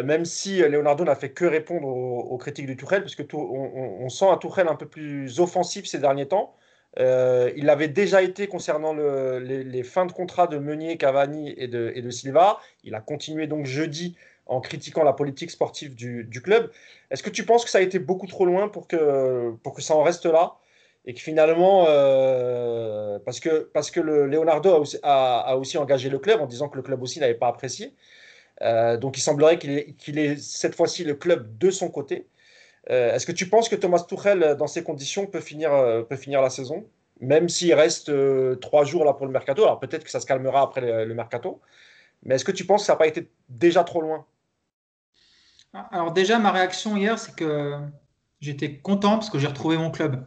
[SPEAKER 1] même si Leonardo n'a fait que répondre aux, critiques du Tourelle, parce que on, sent un Tourelle un peu plus offensif ces derniers temps. il avait déjà été concernant les, fins de contrat de Meunier, Cavani de, et de Silva. Il a continué donc jeudi en critiquant la politique sportive du, club. Est-ce que tu penses que ça a été beaucoup trop loin pour que, pour que ça en reste là et que finalement, euh, parce que, parce que le Leonardo a aussi, engagé le club en disant que le club aussi n'avait pas apprécié. Euh, donc il semblerait qu'il ait, cette fois-ci le club de son côté. Euh, est-ce que tu penses que Thomas Tuchel, dans ces conditions, peut finir, peut finir la saison Même s'il reste trois jours là pour le mercato? Alors peut-être que ça se calmera après le, le mercato. Mais est-ce que tu penses que ça n'a pas été déjà trop loin?
[SPEAKER 3] Alors déjà, ma réaction hier, c'est que j'étais content parce que j'ai retrouvé mon club.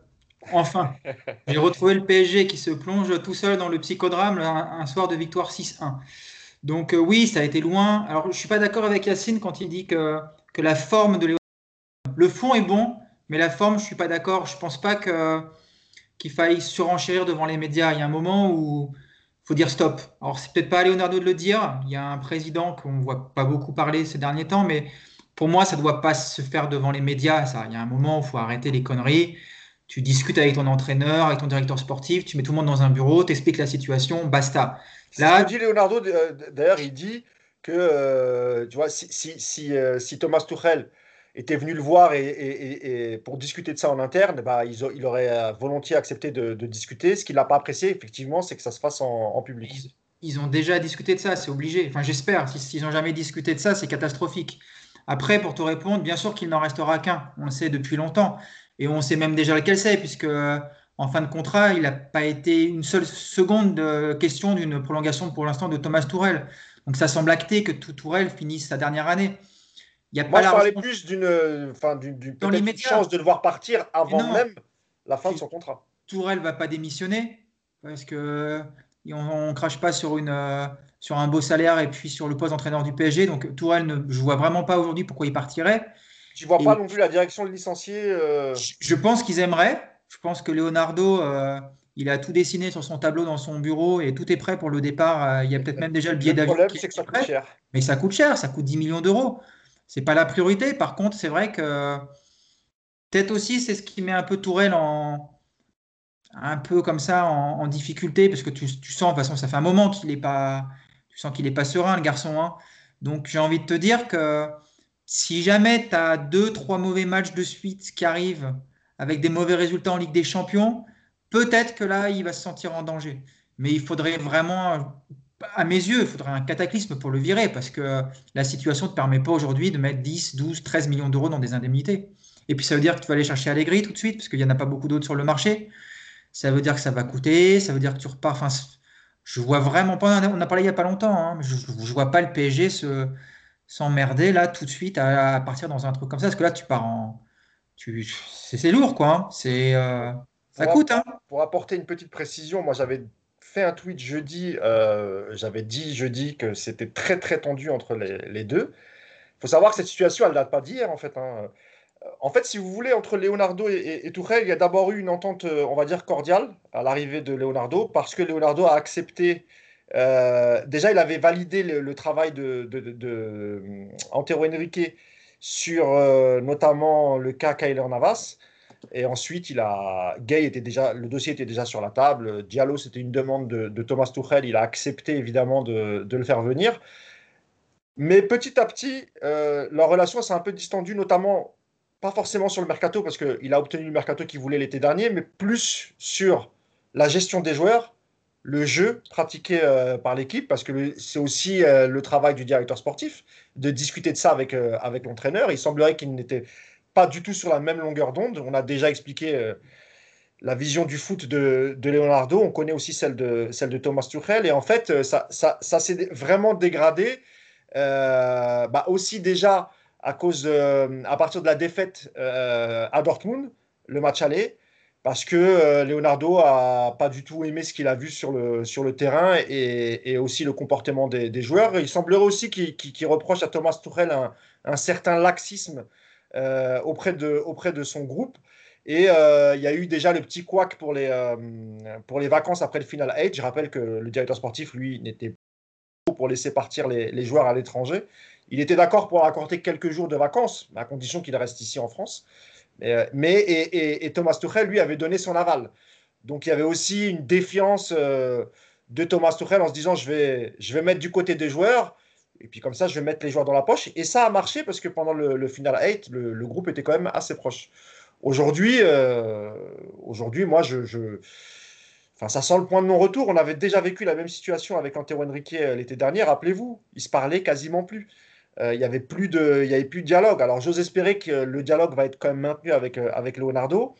[SPEAKER 3] Enfin, j'ai retrouvé le PSG qui se plonge tout seul dans le psychodrame un, soir de victoire 6-1. Donc euh, oui, ça a été loin. Alors je ne suis pas d'accord avec Yacine quand il dit que, que la forme de Léo... Le fond est bon, mais la forme, je ne suis pas d'accord. Je ne pense pas que, qu'il faille surenchérir devant les médias. Il y a un moment où il faut dire stop. Alors c'est peut-être pas à Leonardo de le dire. Il y a un président qu'on ne voit pas beaucoup parler ces derniers temps, mais pour moi, ça ne doit pas se faire devant les médias. Ça. Il y a un moment où il faut arrêter les conneries. Tu discutes avec ton entraîneur, avec ton directeur sportif, tu mets tout le monde dans un bureau, tu expliques la situation, basta.
[SPEAKER 1] Là, dit Leonardo, euh, d'ailleurs, il dit que euh, tu vois, si, si, euh, si, Thomas Tuchel était venu le voir et, pour discuter de ça en interne, bah, il, il aurait volontiers accepté de, discuter. Ce qu'il n'a pas apprécié, effectivement, c'est que ça se fasse en, public.
[SPEAKER 3] Ils, ont déjà discuté de ça, c'est obligé. Enfin, j'espère. S'ils n'ont jamais discuté de ça, c'est catastrophique. Après, pour te répondre, bien sûr qu'il n'en restera qu'un. On le sait depuis longtemps. Et on sait même déjà lequel c'est, puisque en fin de contrat, il n'a pas été une seule seconde de question d'une prolongation pour l'instant de Thomas Tourel. Donc ça semble acté que Tourel finisse sa dernière année.
[SPEAKER 1] Il y a Moi, pas je parlais plus d'une enfin, chance de le voir partir avant même la fin de son contrat.
[SPEAKER 3] Tourel va pas démissionner parce que on, ne crache pas sur, une, euh, sur un beau salaire et puis sur le poste d'entraîneur du PSG. Donc Tourel, ne, je vois vraiment pas aujourd'hui pourquoi il partirait.
[SPEAKER 1] Tu vois pas non plus la direction le licencier euh,
[SPEAKER 3] Je pense qu'ils aimeraient. Je pense que Leonardo, euh, il a tout dessiné sur son tableau dans son bureau et tout est prêt pour le départ. il y a peut-être même déjà le billet d'avion.
[SPEAKER 1] Le problème, c'est que ça coûte cher.
[SPEAKER 3] Mais ça coûte cher, ça coûte 10 millions d'euros c'est pas la priorité. Par contre, c'est vrai que peut-être aussi c'est ce qui met un peu Tourelle en un peu comme ça en, difficulté parce que tu, sens de toute façon ça fait un moment qu'il est pas tu sens qu'il est pas serein le garçon. Hein. Donc j'ai envie de te dire que si jamais tu as deux trois mauvais matchs de suite qui arrivent avec des mauvais résultats en Ligue des Champions, peut-être que là il va se sentir en danger. Mais il faudrait vraiment à mes yeux, il faudrait un cataclysme pour le virer parce que la situation ne te permet pas aujourd'hui de mettre 10, 12, 13 millions d'euros dans des indemnités. Et puis ça veut dire que tu vas aller chercher Allegri tout de suite parce qu'il n'y en a pas beaucoup d'autres sur le marché. Ça veut dire que ça va coûter, ça veut dire que tu repars. Je vois vraiment pas. On a parlé il n'y a pas longtemps, hein, je ne vois pas le PSG se, s'emmerder là tout de suite à, partir dans un truc comme ça parce que là tu pars en. Tu, c'est, lourd quoi. Hein. C'est, euh, ça coûte. Hein.
[SPEAKER 1] Pour apporter une petite précision, moi j'avais fait un tweet jeudi, euh, j'avais dit jeudi que c'était très très tendu entre les, deux. Il faut savoir que cette situation, elle date pas d'hier en fait. Hein. En fait, si vous voulez, entre Leonardo et, et, il y a d'abord eu une entente, euh, on va dire, cordiale à l'arrivée de Leonardo, parce que Leonardo a accepté. Euh, déjà, il avait validé le, travail de, de, de, Antero Henrique sur notamment le cas Kyler Navas. Et ensuite, il a, Gay était déjà, le dossier était déjà sur la table. Diallo, c'était une demande de, Thomas Tuchel. Il a accepté évidemment de, le faire venir. Mais petit à petit, euh, leur relation s'est un peu distendue, notamment pas forcément sur le mercato, parce qu'il a obtenu le mercato qu'il voulait l'été dernier, mais plus sur la gestion des joueurs, le jeu pratiqué euh, par l'équipe, parce que c'est aussi euh, le travail du directeur sportif de discuter de ça avec, avec l'entraîneur. Il semblerait qu'il n'était pas du tout sur la même longueur d'onde. On a déjà expliqué euh, la vision du foot de, Leonardo. On connaît aussi celle de, celle de Thomas Tuchel. Et en fait, euh, ça, ça, s'est vraiment dégradé. Euh, bah aussi déjà à cause à partir de la défaite à Dortmund, le match aller, parce que Leonardo a pas du tout aimé ce qu'il a vu sur le, sur le terrain et, aussi le comportement des, joueurs. Il semblerait aussi qu'il reproche à Thomas Tuchel un, certain laxisme euh, auprès, de, auprès de son groupe. Et euh, il y a eu déjà le petit couac pour les, euh, pour les vacances après le Final 8. Je rappelle que le directeur sportif, lui, n'était pas pour laisser partir les joueurs à l'étranger. Il était d'accord pour accorder quelques jours de vacances, à condition qu'il reste ici en France. Mais, mais et, Thomas Tuchel, lui, avait donné son aval. Donc il y avait aussi une défiance de Thomas Tuchel en se disant je vais, je vais mettre du côté des joueurs et puis comme ça, je vais mettre les joueurs dans la poche. Et ça a marché parce que pendant le, final 8, le, groupe était quand même assez proche. Aujourd'hui, euh, aujourd'hui moi, je, Enfin, ça sent le point de non-retour. On avait déjà vécu la même situation avec Antero Henrique euh, l'été dernier. Rappelez-vous, ils se parlaient quasiment plus. Euh, il n'y avait, plus de, avait plus de dialogue. Alors, j'ose espérer que le dialogue va être quand même maintenu avec, avec Leonardo.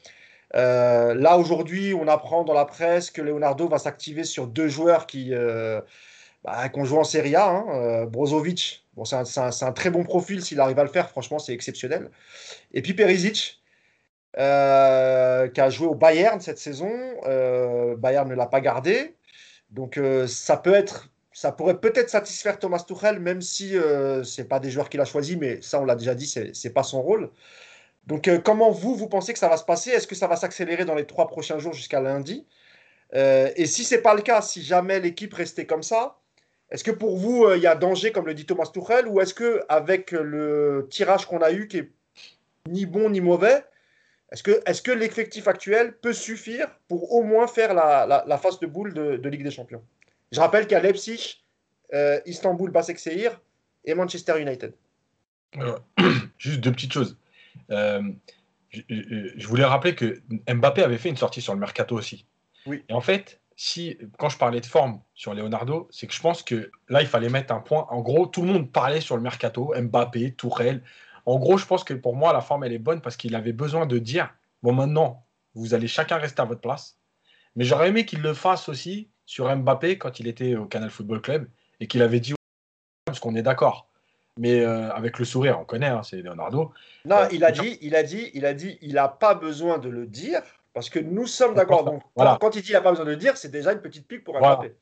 [SPEAKER 1] là, aujourd'hui, on apprend dans la presse que Leonardo va s'activer sur deux joueurs qui, bah, qu'on joue en Serie A. Hein, euh, Brozovic, bon, c'est un, très bon profil s'il arrive à le faire. Franchement, c'est exceptionnel. Et puis Perisic, euh, qui a joué au Bayern cette saison. Euh, Bayern ne l'a pas gardé. Donc ça peut être, ça pourrait peut-être satisfaire Thomas Tuchel, même si ce n'est pas des joueurs qu'il a choisis, mais ça on l'a déjà dit, c'est n'est pas son rôle. Donc comment vous, vous pensez que ça va se passer? Est-ce que ça va s'accélérer dans les trois prochains jours jusqu'à lundi? Et si c'est pas le cas, si jamais l'équipe restait comme ça, est-ce que pour vous, euh, il y a danger, comme le dit Thomas Tuchel, ou est-ce que avec le tirage qu'on a eu, qui est ni bon ni mauvais, est-ce que, l'effectif actuel peut suffire pour au moins faire la, phase de boule de, Ligue des Champions? Je rappelle qu'il y a Leipzig, euh, Istanbul, Basaksehir et Manchester United.
[SPEAKER 2] juste deux petites choses. Euh, je, voulais rappeler que Mbappé avait fait une sortie sur le mercato aussi.
[SPEAKER 1] Oui.
[SPEAKER 2] Et en fait, si, quand je parlais de forme sur Leonardo, c'est que je pense que là, il fallait mettre un point. En gros, tout le monde parlait sur le mercato, Mbappé, Tourelle. En gros, je pense que pour moi, la forme, elle est bonne parce qu'il avait besoin de dire bon, maintenant, vous allez chacun rester à votre place. Mais j'aurais aimé qu'il le fasse aussi sur Mbappé quand il était au Canal Football Club et qu'il avait dit parce qu'on est d'accord. Mais euh, avec le sourire, on connaît, hein, c'est Leonardo.
[SPEAKER 1] Non, euh, il a dit, il a dit, il a dit, il n'a pas besoin de le dire parce que nous sommes d'accord. Donc, voilà. quand il dit qu'il n'a pas besoin de le dire, c'est déjà une petite pique pour Mbappé.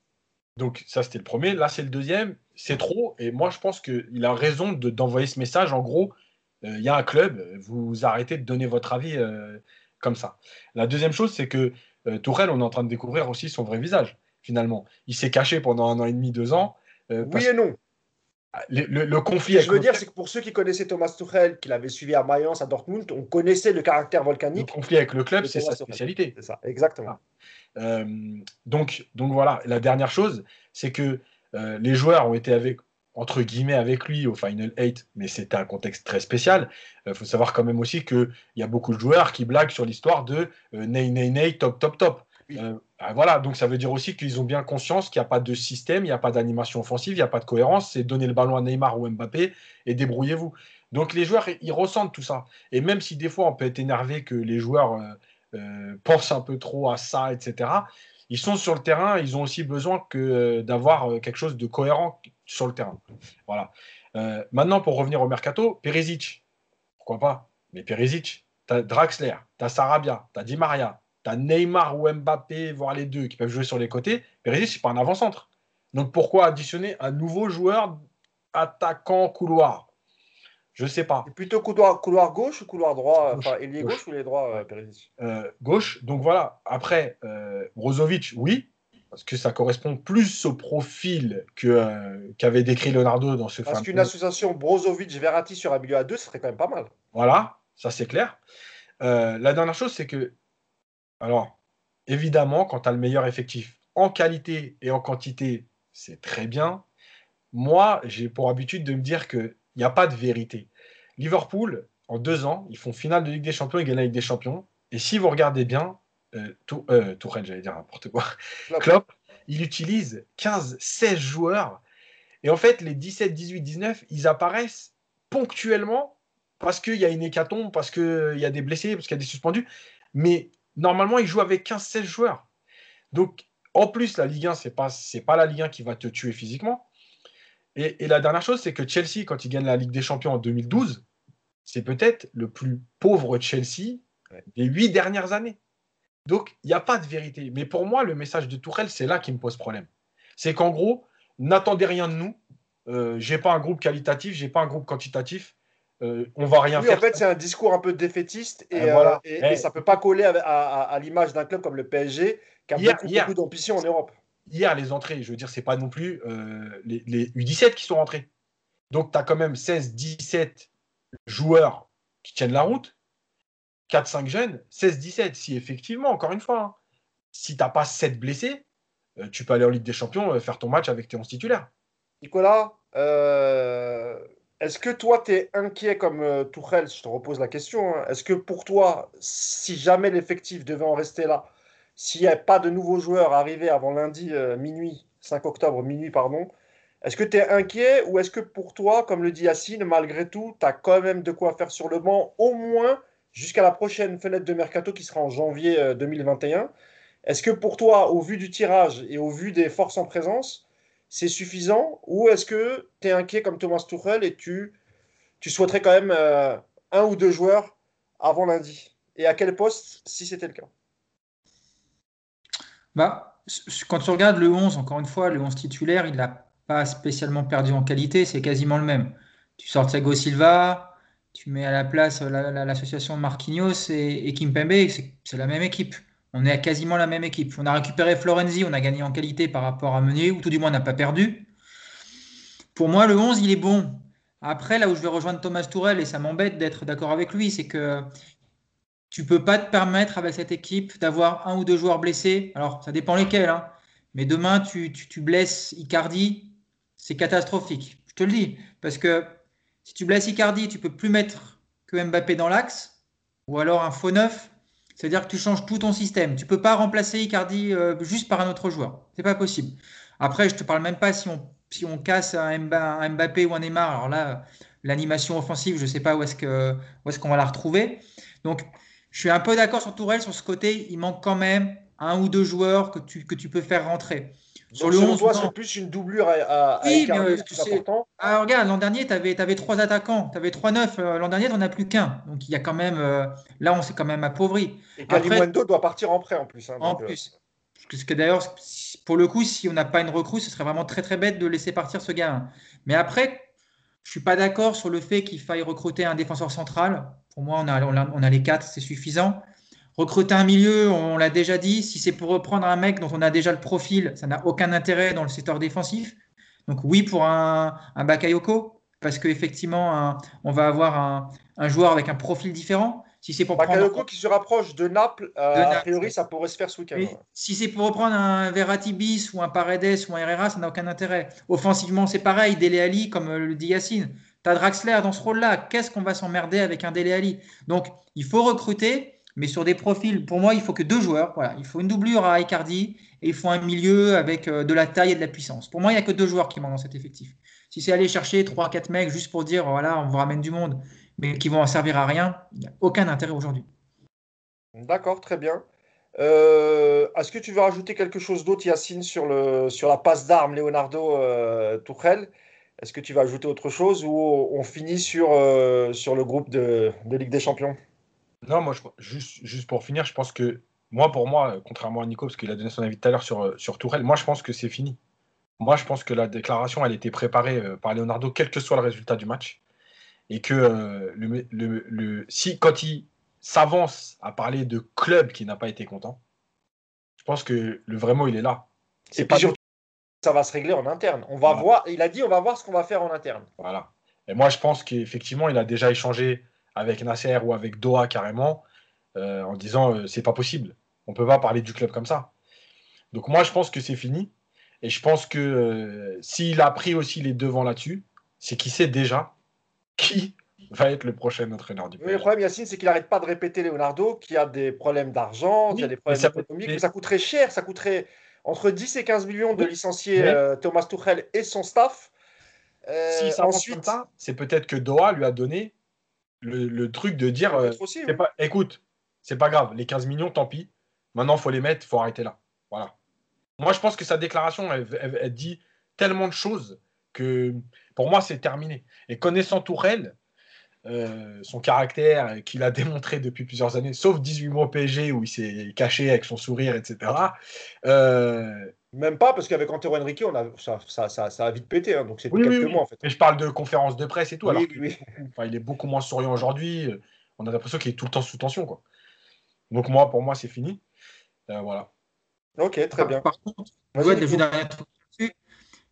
[SPEAKER 2] Donc ça, c'était le premier. Là, c'est le deuxième. C'est trop. Et moi, je pense qu'il a raison d'envoyer ce message. En gros, euh, il y a un club, vous arrêtez de donner votre avis comme ça. La deuxième chose, c'est que Tourelle, on est en train de découvrir aussi son vrai visage, finalement. Il s'est caché pendant un an et demi, deux ans.
[SPEAKER 1] oui et non.
[SPEAKER 2] Le, conflit.
[SPEAKER 1] Ce que je veux dire, c'est que pour ceux qui connaissaient Thomas Tuchel, qui l'avait suivi à Mayence, à Dortmund, on connaissait le caractère volcanique.
[SPEAKER 2] Le conflit avec le club, c'est sa spécialité.
[SPEAKER 1] C'est ça, exactement.
[SPEAKER 2] Euh, donc, donc voilà, la dernière chose, c'est que euh, les joueurs ont été avec, entre guillemets, avec lui au Final 8, mais c'était un contexte très spécial. Il euh, faut savoir quand même aussi qu'il y a beaucoup de joueurs qui blaguent sur l'histoire de Ney, Ney, Ney, top, top, top. Ah, voilà, donc ça veut dire aussi qu'ils ont bien conscience qu'il n'y a pas de système, il n'y a pas d'animation offensive, il n'y a pas de cohérence. C'est donner le ballon à Neymar ou Mbappé et débrouillez-vous. Donc les joueurs, ils ressentent tout ça. Et même si des fois on peut être énervé que les joueurs euh, euh, pensent un peu trop à ça, etc., ils sont sur le terrain, ils ont aussi besoin que, euh, d'avoir quelque chose de cohérent sur le terrain. Voilà. maintenant, pour revenir au mercato, Perisic, pourquoi pas? Mais Perisic, tu as Draxler, tu as Sarabia, tu as Di Maria, tu as Neymar ou Mbappé, voire les deux, qui peuvent jouer sur les côtés. Perisic, c'est pas un avant-centre. Donc pourquoi additionner un nouveau joueur attaquant couloir? Je sais pas.
[SPEAKER 1] plutôt couloir, couloir gauche ou couloir droit? Gauche, Enfin, ailier gauche, ou les droits, euh, Perisic
[SPEAKER 2] euh, Gauche. Donc voilà. Après, euh, Brozovic, oui, parce que ça correspond plus au profil que, qu'avait décrit Leonardo dans ce
[SPEAKER 1] Parce qu'une association Brozovic-Verratti sur un milieu à deux, ce serait quand même pas mal.
[SPEAKER 2] Voilà, ça c'est clair. la dernière chose, c'est que alors, évidemment, quand tu as le meilleur effectif en qualité et en quantité, c'est très bien. Moi, j'ai pour habitude de me dire qu'il n'y a pas de vérité. Liverpool, en deux ans, ils font finale de Ligue des Champions et gagnent la Ligue des Champions. Et si vous regardez bien, euh, tout, euh, j'allais dire n'importe quoi, Klopp, il utilise 15, 16 joueurs. Et en fait, les 17, 18, 19, ils apparaissent ponctuellement parce qu'il y a une hécatombe, parce qu'il y a des blessés, parce qu'il y a des suspendus. Mais normalement, il joue avec 15-16 joueurs. Donc, en plus, la Ligue 1, ce n'est pas, pas la Ligue 1 qui va te tuer physiquement. Et, la dernière chose, c'est que Chelsea, quand il gagne la Ligue des Champions en 2012, c'est peut-être le plus pauvre Chelsea des huit dernières années. Donc, il n'y a pas de vérité. Mais pour moi, le message de Tourelle, c'est là qui me pose problème. C'est qu'en gros, n'attendez rien de nous. Euh, j'ai pas un groupe qualitatif, j'ai pas un groupe quantitatif. Euh, on va rien faire.
[SPEAKER 1] En fait, c'est un discours un peu défaitiste et, euh, et, ça peut pas coller à, l'image d'un club comme le PSG qui a beaucoup, d'ambition en Europe.
[SPEAKER 2] Hier, les entrées, je veux dire, c'est pas non plus euh, les, U17 qui sont rentrés. Donc, tu as quand même 16, 17 joueurs qui tiennent la route, 4-5 jeunes, 16, 17. Si effectivement, encore une fois, hein, si tu n'as pas 7 blessés, tu peux aller en Ligue des Champions, faire ton match avec tes 11 titulaires.
[SPEAKER 1] Nicolas, est-ce que toi, tu es inquiet comme euh, Tourelle? Je te repose la question. Hein. Est-ce que pour toi, si jamais l'effectif devait en rester là, s'il n'y a pas de nouveaux joueurs arrivés avant lundi euh, minuit, 5 octobre minuit, pardon, est-ce que tu es inquiet ou est-ce que pour toi, comme le dit Yacine, malgré tout, tu as quand même de quoi faire sur le banc, au moins jusqu'à la prochaine fenêtre de mercato qui sera en janvier 2021 euh, Est-ce que pour toi, au vu du tirage et au vu des forces en présence, c'est suffisant Ou est-ce que tu es inquiet comme Thomas Tuchel et tu, souhaiterais quand même euh, un ou deux joueurs avant lundi? Et à quel poste si c'était le cas?
[SPEAKER 3] Bah, Quand tu regardes le 11, encore une fois, le 11 titulaire, il n'a pas spécialement perdu en qualité, c'est quasiment le même. Tu sors Thiago Silva, tu mets à la place l'association Marquinhos et, et Kimpembe, c'est la même équipe on est à quasiment la même équipe. On a récupéré Florenzi, on a gagné en qualité par rapport à Meunier, ou tout du moins on n'a pas perdu. Pour moi, le 11, il est bon. Après, là où je vais rejoindre Thomas Tourel, et ça m'embête d'être d'accord avec lui, c'est que tu peux pas te permettre avec cette équipe d'avoir un ou deux joueurs blessés. Alors, ça dépend lesquels. Hein. Mais demain, tu, tu, blesses Icardi, c'est catastrophique. Je te le dis. Parce que si tu blesses Icardi, tu peux plus mettre que Mbappé dans l'axe, ou alors un faux neuf. C'est-à-dire que tu changes tout ton système. Tu ne peux pas remplacer Icardi euh, juste par un autre joueur. C'est pas possible. Après, je ne te parle même pas si on, si on casse un, Mbappé ou un Neymar. Alors là, l'animation offensive, je ne sais pas où est-ce qu'on est va la retrouver. Donc, je suis un peu d'accord sur Tourelle sur ce côté. Il manque quand même un ou deux joueurs que tu, que tu peux faire rentrer.
[SPEAKER 1] Sur le 11, c'est plus une doublure à, à,
[SPEAKER 3] oui, mais c'est ah, regarde, l'an dernier, tu avais, avais, trois attaquants, tu avais trois neufs. Euh, l'an dernier, tu n'en as plus qu'un. Donc, il y a quand même. Euh, là, on s'est quand même appauvri.
[SPEAKER 1] Et Kalimundo doit partir en prêt en plus. Hein,
[SPEAKER 3] en euh. plus. Parce que d'ailleurs, pour le coup, si on n'a pas une recrue, ce serait vraiment très très bête de laisser partir ce gars. Mais après, je suis pas d'accord sur le fait qu'il faille recruter un défenseur central. Pour moi, on a, on a les quatre, c'est suffisant. Recruter un milieu, on l'a déjà dit, si c'est pour reprendre un mec dont on a déjà le profil, ça n'a aucun intérêt dans le secteur défensif. Donc oui pour un, un Bakayoko, parce qu'effectivement, on va avoir un, un, joueur avec un profil différent. Si c'est pour
[SPEAKER 1] Bakayoko qui se rapproche de Naples, euh, a priori, ça pourrait se faire ce week-end.
[SPEAKER 3] Si c'est pour reprendre un Verratti bis ou un Paredes ou un Herrera, ça n'a aucun intérêt. Offensivement, c'est pareil. Dele Ali, comme le dit Yacine. Tu as Draxler dans ce rôle-là. Qu'est-ce qu'on va s'emmerder avec un Dele Ali Donc, il faut recruter mais sur des profils, pour moi, il faut que deux joueurs. Voilà. Il faut une doublure à Icardi et il faut un milieu avec euh, de la taille et de la puissance. Pour moi, il n'y a que deux joueurs qui manquent dans cet effectif. Si c'est aller chercher trois, quatre mecs juste pour dire, voilà, on vous ramène du monde, mais qui vont en servir à rien, il n'y a aucun intérêt aujourd'hui.
[SPEAKER 1] D'accord, très bien. Euh, est-ce que tu veux rajouter quelque chose d'autre, Yacine, sur, le, sur la passe d'armes Leonardo euh, Tuchel? Est-ce que tu vas ajouter autre chose ou on finit sur, euh, sur le groupe de, de Ligue des Champions?
[SPEAKER 2] Non, moi, juste, juste pour finir, je pense que, moi, pour moi, contrairement à Nico, parce qu'il a donné son avis tout à l'heure sur, euh, sur Tourelle, moi, je pense que c'est fini. Moi, je pense que la déclaration, elle était préparée euh, par Leonardo, quel que soit le résultat du match. Et que euh, le, le, si, quand il s'avance à parler de club qui n'a pas été content, je pense que le vrai mot, il est là.
[SPEAKER 1] C'est pas surtout, ça va se régler en interne. On va voir, il a dit, on va voir ce qu'on va faire en interne.
[SPEAKER 2] Voilà. Et moi, je pense qu'effectivement, il a déjà échangé avec Nasser ou avec Doha carrément, euh, en disant euh, c'est pas possible. On peut pas parler du club comme ça. Donc moi je pense que c'est fini. Et je pense que euh, s'il a pris aussi les devants là-dessus, c'est qu'il sait déjà qui va être le prochain entraîneur du
[SPEAKER 1] le problème, Yacine, c'est qu'il n'arrête pas de répéter Leonardo qu'il y a des problèmes d'argent, qu'il y a des problèmes économiques, ça coûterait cher, ça coûterait entre 10 et 15 millions de licencier Thomas Tuchel et son staff.
[SPEAKER 2] si ça ensuite, c'est peut-être que Doha lui a donné le, truc de dire euh, pas, écoute, c'est pas grave, les 15 millions, tant pis. Maintenant, faut les mettre, faut arrêter là. Voilà. Moi, je pense que sa déclaration, elle, dit tellement de choses que pour moi, c'est terminé. Et connaissant Tourelle, euh, son caractère qu'il a démontré depuis plusieurs années, sauf 18 mois au PSG où il s'est caché avec son sourire, etc.
[SPEAKER 1] Même pas, parce qu'avec Antero Henrique, on a, ça, ça, ça, ça, a vite pété. Hein, donc c'est quelques mois en fait.
[SPEAKER 2] Mais je parle de conférences de presse et tout. alors enfin, il est beaucoup moins souriant aujourd'hui. On a l'impression qu'il est tout le temps sous tension. Quoi. Donc moi, pour moi, c'est fini. Euh, voilà.
[SPEAKER 1] Ok, très bien.
[SPEAKER 3] Par contre,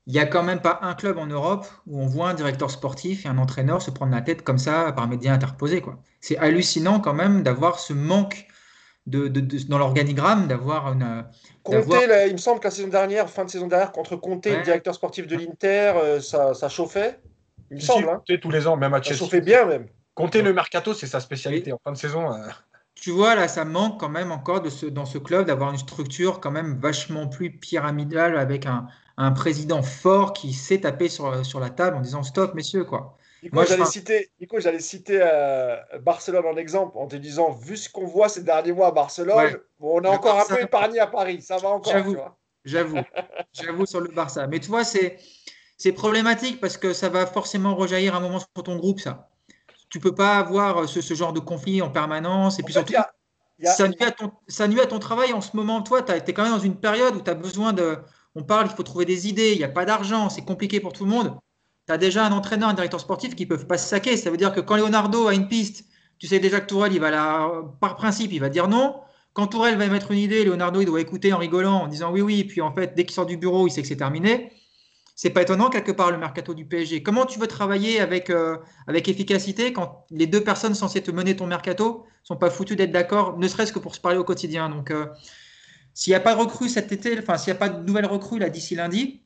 [SPEAKER 3] il n'y a quand même pas un club en Europe où on voit un directeur sportif et un entraîneur se prendre la tête comme ça par médias interposés. C'est hallucinant quand même d'avoir ce manque de, dans l'organigramme d'avoir une.
[SPEAKER 1] Comté, il me semble que la saison dernière, fin de saison dernière, contre Comté, le directeur sportif de l'Inter, euh, ça, ça, chauffait. Il me semble. Hein.
[SPEAKER 2] tous les ans, même à
[SPEAKER 1] Chelsea. Ça chauffait bien même.
[SPEAKER 2] Comté le mercato, c'est sa spécialité en fin de saison. Euh.
[SPEAKER 3] Tu vois, là, ça manque quand même encore de ce, dans ce club d'avoir une structure quand même vachement plus pyramidale avec un, un président fort qui sait taper sur, sur la table en disant stop, messieurs, quoi.
[SPEAKER 1] Nico, j'allais citer, Nico, j'allais citer euh, Barcelone en exemple en te disant, vu ce qu'on voit ces derniers mois à Barcelone, on est encore un peu épargné à Paris. Ça va encore.
[SPEAKER 3] J'avoue, j'avoue, j'avoue sur le Barça. Mais tu vois, c'est, c'est problématique parce que ça va forcément rejaillir un moment sur ton groupe, ça. Tu peux pas avoir ce, ce genre de conflit en permanence. Et puis surtout, ça, nuit à ton, ça nuit à ton travail en ce moment. Toi, tu es quand même dans une période où tu as besoin de. On parle, il faut trouver des idées, il n'y a pas d'argent, c'est compliqué pour tout le monde tu as déjà un entraîneur, un directeur sportif qui ne peuvent pas se saquer. Ça veut dire que quand Leonardo a une piste, tu sais déjà que Tourelle, il va par principe, il va dire non. Quand Tourelle va mettre une idée, Leonardo, il doit écouter en rigolant, en disant oui, oui. Puis en fait, dès qu'il sort du bureau, il sait que c'est terminé. C'est pas étonnant quelque part le mercato du PSG. Comment tu veux travailler avec, euh, avec efficacité quand les deux personnes censées te mener ton mercato sont pas foutues d'être d'accord, ne serait-ce que pour se parler au quotidien? Donc, euh, s'il n'y a pas de recrue cet été, s'il n'y a pas de nouvelle recrue d'ici lundi,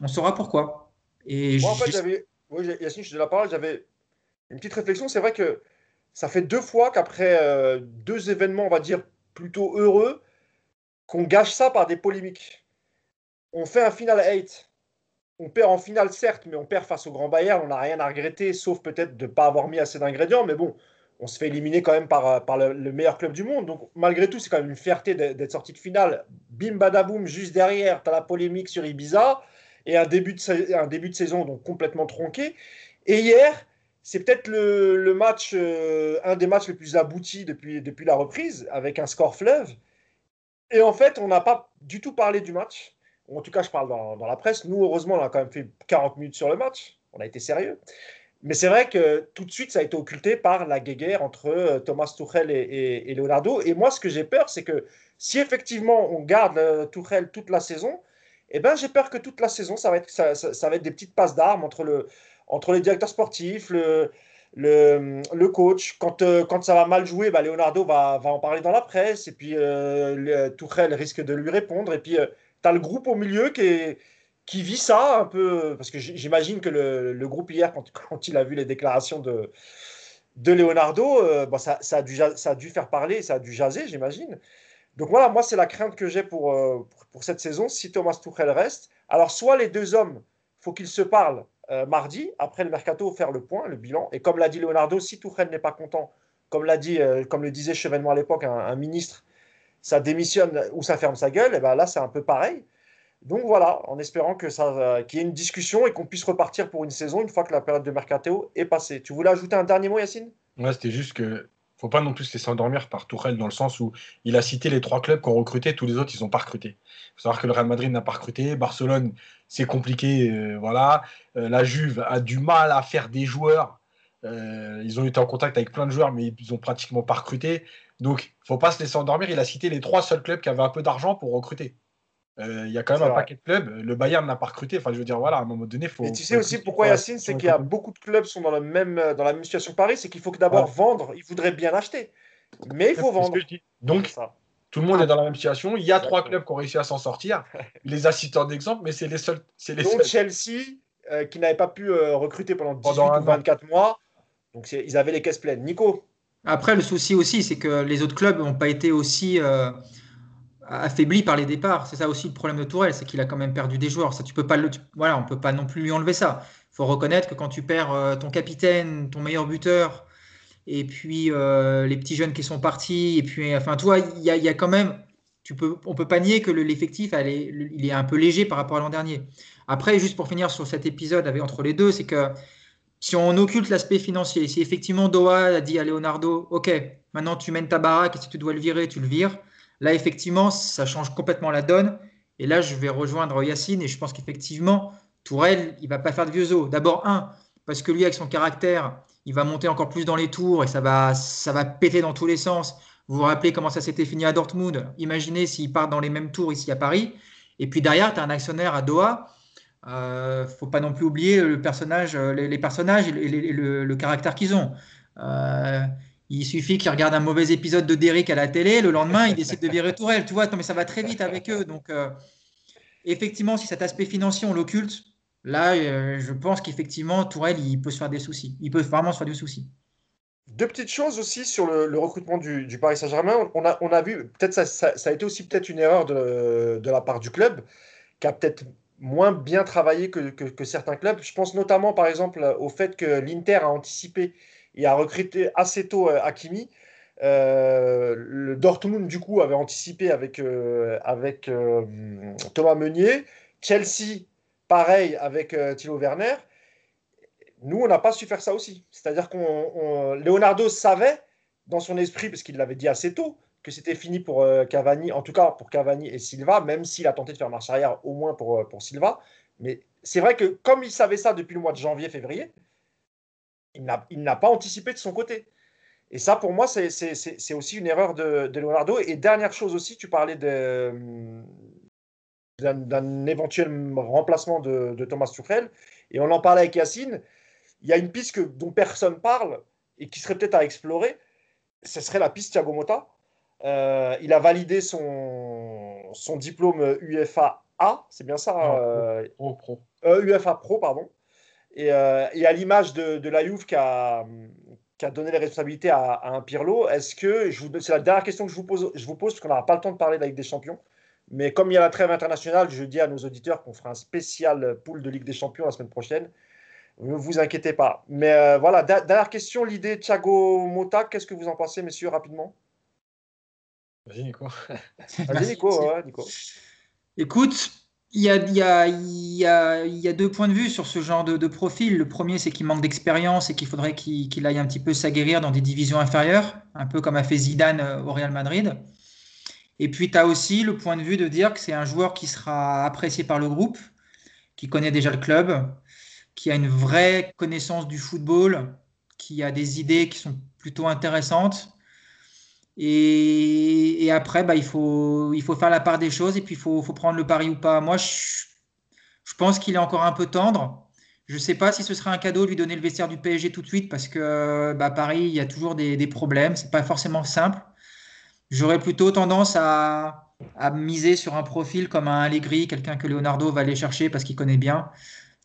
[SPEAKER 3] on saura pourquoi.
[SPEAKER 1] Moi, en fait, j'avais. Oui, Yacine, je te la parole, j'avais une petite réflexion. C'est vrai que ça fait deux fois qu'après euh, deux événements, on va dire, plutôt heureux, qu'on gâche ça par des polémiques. On fait un final 8. On perd en finale, certes, mais on perd face au Grand Bayern. On n'a rien à regretter, sauf peut-être de ne pas avoir mis assez d'ingrédients. Mais bon, on se fait éliminer quand même par, par le, meilleur club du monde. Donc, malgré tout, c'est quand même une fierté d'être sorti de finale. Bim, badaboum, juste derrière, tu as la polémique sur Ibiza et un début de, saison donc complètement tronqué. Et hier, c'est peut-être le, match, euh, un des matchs les plus aboutis depuis, depuis la reprise, avec un score fleuve. Et en fait, on n'a pas du tout parlé du match. En tout cas, je parle dans, la presse. Nous, heureusement, on a quand même fait 40 minutes sur le match. On a été sérieux. Mais c'est vrai que tout de suite, ça a été occulté par la guéguerre entre euh, Thomas Tuchel et, Leonardo. Et moi, ce que j'ai peur, c'est que si effectivement on garde euh, Tuchel toute la saison, eh ben, j'ai peur que toute la saison, ça va être, ça, va être des petites passes d'armes entre, le, entre les directeurs sportifs, le, le, le coach. Quand, euh, quand ça va mal jouer, bah, Leonardo va, va en parler dans la presse. Et puis, euh, Tuchel risque de lui répondre. Et puis, tu as le groupe au milieu qui qui vit ça un peu, parce que j'imagine que le, groupe hier, quand, quand, il a vu les déclarations de, de Leonardo, euh, bon, ça, ça, a dû, ça a dû faire parler, ça a dû jaser, j'imagine. Donc voilà, moi, c'est la crainte que j'ai pour, euh, pour, cette saison, si Thomas Tuchel reste. Alors, soit les deux hommes, faut qu'ils se parlent euh, mardi, après le mercato, faire le point, le bilan. Et comme l'a dit Leonardo, si Tuchel n'est pas content, comme, l'a dit, comme le disait Chevènement à l'époque, un, ministre, ça démissionne ou ça ferme sa gueule, et ben là, c'est un peu pareil. Donc voilà, en espérant que ça, euh, qu'il y ait une discussion et qu'on puisse repartir pour une saison une fois que la période de mercato est passée. Tu voulais ajouter un dernier mot, Yacine?
[SPEAKER 2] Ouais, c'était juste que faut pas non plus se laisser endormir par Tourelle dans le sens où il a cité les trois clubs qui ont recruté, tous les autres ils n'ont pas recruté. Il faut savoir que le Real Madrid n'a pas recruté, Barcelone c'est compliqué, euh, voilà. Euh, la Juve a du mal à faire des joueurs. ils ont été en contact avec plein de joueurs, mais ils ont pratiquement pas recruté. Donc, faut pas se laisser endormir. Il a cité les trois seuls clubs qui avaient un peu d'argent pour recruter. Euh, il y a quand même un paquet de clubs. Le Bayern n'a pas recruté. Enfin, je veux dire, voilà, à un moment donné, il faut.
[SPEAKER 1] Et tu sais aussi pourquoi Yacine, c'est qu'il y a beaucoup de clubs sont dans, le même, euh, dans la même situation que Paris, c'est qu'il faut que d'abord vendre. Ils voudraient bien acheter, mais il faut vendre.
[SPEAKER 2] Donc, tout le monde est dans la même situation. Il y a trois clubs qui ont réussi à s'en sortir. Les assistants d'exemple, mais c'est les seuls. C'est les
[SPEAKER 1] Donc Chelsea, euh, qui n'avait pas pu recruter pendant 18 ou 24 mois. Donc ils avaient les caisses pleines. Nico
[SPEAKER 3] Après, le souci aussi, c'est que les autres clubs n'ont pas été aussi affaibli par les départs. C'est ça aussi le problème de Tourelle, c'est qu'il a quand même perdu des joueurs. Ça, tu peux pas le, voilà, on peut pas non plus lui enlever ça. Il faut reconnaître que quand tu perds euh, ton capitaine, ton meilleur buteur, et puis euh, les petits jeunes qui sont partis, et puis enfin toi, il y a, quand même, tu peux, on peut pas nier que l'effectif, il est un peu léger par rapport à l'an dernier. Après, juste pour finir sur cet épisode avec, entre les deux, c'est que si on occulte l'aspect financier, si effectivement Doha a dit à Leonardo, ok, maintenant tu mènes ta baraque et si tu dois le virer, tu le vires Là, effectivement, ça change complètement la donne. Et là, je vais rejoindre Yacine et je pense qu'effectivement, Tourelle, il va pas faire de vieux os. D'abord, un, parce que lui, avec son caractère, il va monter encore plus dans les tours et ça va, ça va péter dans tous les sens. Vous vous rappelez comment ça s'était fini à Dortmund? Imaginez s'il part dans les mêmes tours ici à Paris. Et puis derrière, tu as un actionnaire à Doha. Euh, faut pas non plus oublier le personnage, les, personnages et, le, caractère qu'ils ont. Euh, il suffit qu'ils regardent un mauvais épisode de Derrick à la télé, le lendemain, ils décident de virer Tourelle. Tu vois, mais ça va très vite avec eux. Donc, euh, effectivement, si cet aspect financier, on l'occulte, là, euh, je pense qu'effectivement, Tourelle, il peut se faire des soucis. Il peut vraiment se faire des soucis.
[SPEAKER 1] Deux petites choses aussi sur le, recrutement du, Paris Saint-Germain. On a, on a vu, peut-être ça, ça, a été aussi peut-être une erreur de, de, la part du club, qui a peut-être moins bien travaillé que, que, que, certains clubs. Je pense notamment, par exemple, au fait que l'Inter a anticipé il a recruté assez tôt euh, Hakimi. Euh, le Dortmund, du coup, avait anticipé avec, euh, avec Thomas Meunier. Chelsea, pareil, avec Thilo Werner. Nous, on n'a pas su faire ça aussi. C'est-à-dire qu'on Leonardo savait dans son esprit, parce qu'il l'avait dit assez tôt, que c'était fini pour Cavani, en tout cas pour Cavani et Silva, même s'il a tenté de faire marche arrière au moins pour, pour Silva. Mais c'est vrai que comme il savait ça depuis le mois de janvier, février, il n'a pas anticipé de son côté. Et ça, pour moi, c'est aussi une erreur de, Leonardo. Et dernière chose aussi, tu parlais d'un éventuel remplacement de, Thomas Tuchel. Et on en parlait avec Yacine. Il y a une piste que, dont personne parle et qui serait peut-être à explorer. Ce serait la piste Thiago Motta. Euh, il a validé son, son diplôme UFA A, c'est bien ça
[SPEAKER 2] euh, Pro, Pro.
[SPEAKER 1] Euh, UFA Pro, pardon. Euh, et, à l'image de, la Juve qui a, qui a, donné les responsabilités à, un Pirlo, est-ce que, c'est la dernière question que je vous pose, je vous pose parce qu'on n'aura pas le temps de parler de la Ligue des Champions, mais comme il y a la trêve internationale, je dis à nos auditeurs qu'on fera un spécial pool de Ligue des Champions la semaine prochaine. Ne vous inquiétez pas. Mais voilà, dernière question, l'idée Thiago Mota, qu'est-ce que vous en pensez, messieurs, rapidement?
[SPEAKER 2] Vas-y, Nico.
[SPEAKER 1] Vas-y, Nico, Nico.
[SPEAKER 3] Écoute, il y, a, deux points de vue sur ce genre de, profil. Le premier, c'est qu'il manque d'expérience et qu'il faudrait qu'il aille un petit peu s'aguerrir dans des divisions inférieures, un peu comme a fait Zidane euh, au Real Madrid. Et puis, tu as aussi le point de vue de dire que c'est un joueur qui sera apprécié par le groupe, qui connaît déjà le club, qui a une vraie connaissance du football, qui a des idées qui sont plutôt intéressantes et, après, bah, il, faut, il faut faire la part des choses et puis il faut, faut prendre le pari ou pas. Moi, je, je pense qu'il est encore un peu tendre. Je ne sais pas si ce serait un cadeau de lui donner le vestiaire du PSG tout de suite parce que bah, Paris, il y a toujours des, des problèmes. Ce n'est pas forcément simple. J'aurais plutôt tendance à, à, miser sur un profil comme un Allegri, quelqu'un que Leonardo va aller chercher parce qu'il connaît bien.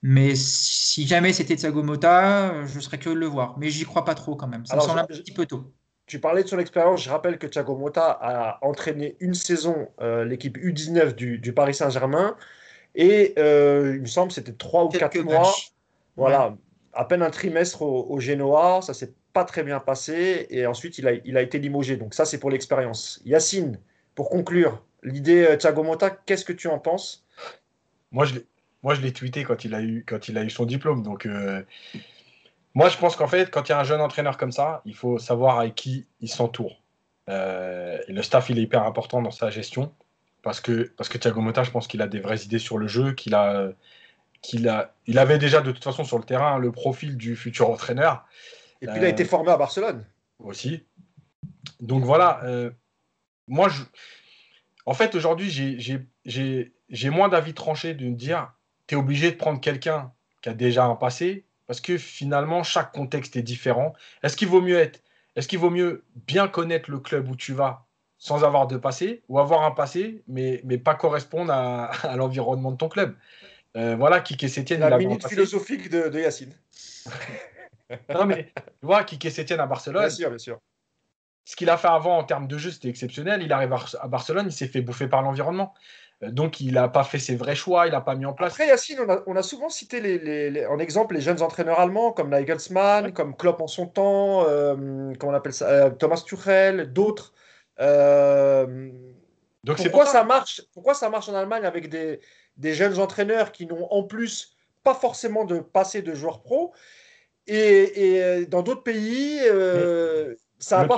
[SPEAKER 3] Mais si jamais c'était de Sagomota, je serais curieux de le voir. Mais j'y crois pas trop quand même. Ça me semble un petit peu tôt
[SPEAKER 1] tu parlais de son expérience. Je rappelle que Thiago Motta a entraîné une saison euh, l'équipe U19 du, Paris Saint-Germain. Et euh, il me semble que c'était trois ou quatre mois. Voilà, à peine un trimestre au, Genoa. Ça s'est pas très bien passé. Et ensuite, il a, il a été limogé. Donc, ça, c'est pour l'expérience. Yacine, pour conclure, l'idée euh, Thiago Motta, qu'est-ce que tu en penses?
[SPEAKER 2] Moi, je l'ai tweeté quand il, a eu, quand il a eu son diplôme. Donc. Moi, je pense qu'en fait, quand il y a un jeune entraîneur comme ça, il faut savoir avec qui il s'entoure. Euh, le staff, il est hyper important dans sa gestion. Parce que, parce que Thiago Motta, je pense qu'il a des vraies idées sur le jeu, qu'il a, qu'il a, il avait déjà de toute façon sur le terrain le profil du futur entraîneur.
[SPEAKER 1] Et puis il a été euh, formé à Barcelone.
[SPEAKER 2] Aussi. Donc voilà, euh, moi, je... en fait, aujourd'hui, j'ai moins d'avis tranché de me dire, tu es obligé de prendre quelqu'un qui a déjà un passé parce que finalement, chaque contexte est différent. Est-ce qu'il vaut mieux être, est-ce qu'il vaut mieux bien connaître le club où tu vas sans avoir de passé, ou avoir un passé, mais, mais pas correspondre à, l'environnement de ton club? Euh, Voilà, Kike Sétienne.
[SPEAKER 1] La minute philosophique de, de Yacine.
[SPEAKER 2] non, mais tu vois, Kike Sétienne à Barcelone.
[SPEAKER 1] Bien sûr, bien sûr.
[SPEAKER 2] Ce qu'il a fait avant en termes de jeu, c'était exceptionnel. Il arrive à Barcelone, il s'est fait bouffer par l'environnement. Euh, donc, il n'a pas fait ses vrais choix, il n'a pas mis en place.
[SPEAKER 1] Après, Yacine, on a, souvent cité les, en exemple les jeunes entraîneurs allemands comme Nagelsmann, comme Klopp en son temps, euh, comment on appelle ça, euh, Thomas Tuchel, d'autres. donc pourquoi ça marche Pourquoi ça marche en Allemagne avec des, jeunes entraîneurs qui n'ont en plus pas forcément de passé de joueurs pro et, dans d'autres pays, ça n'a pas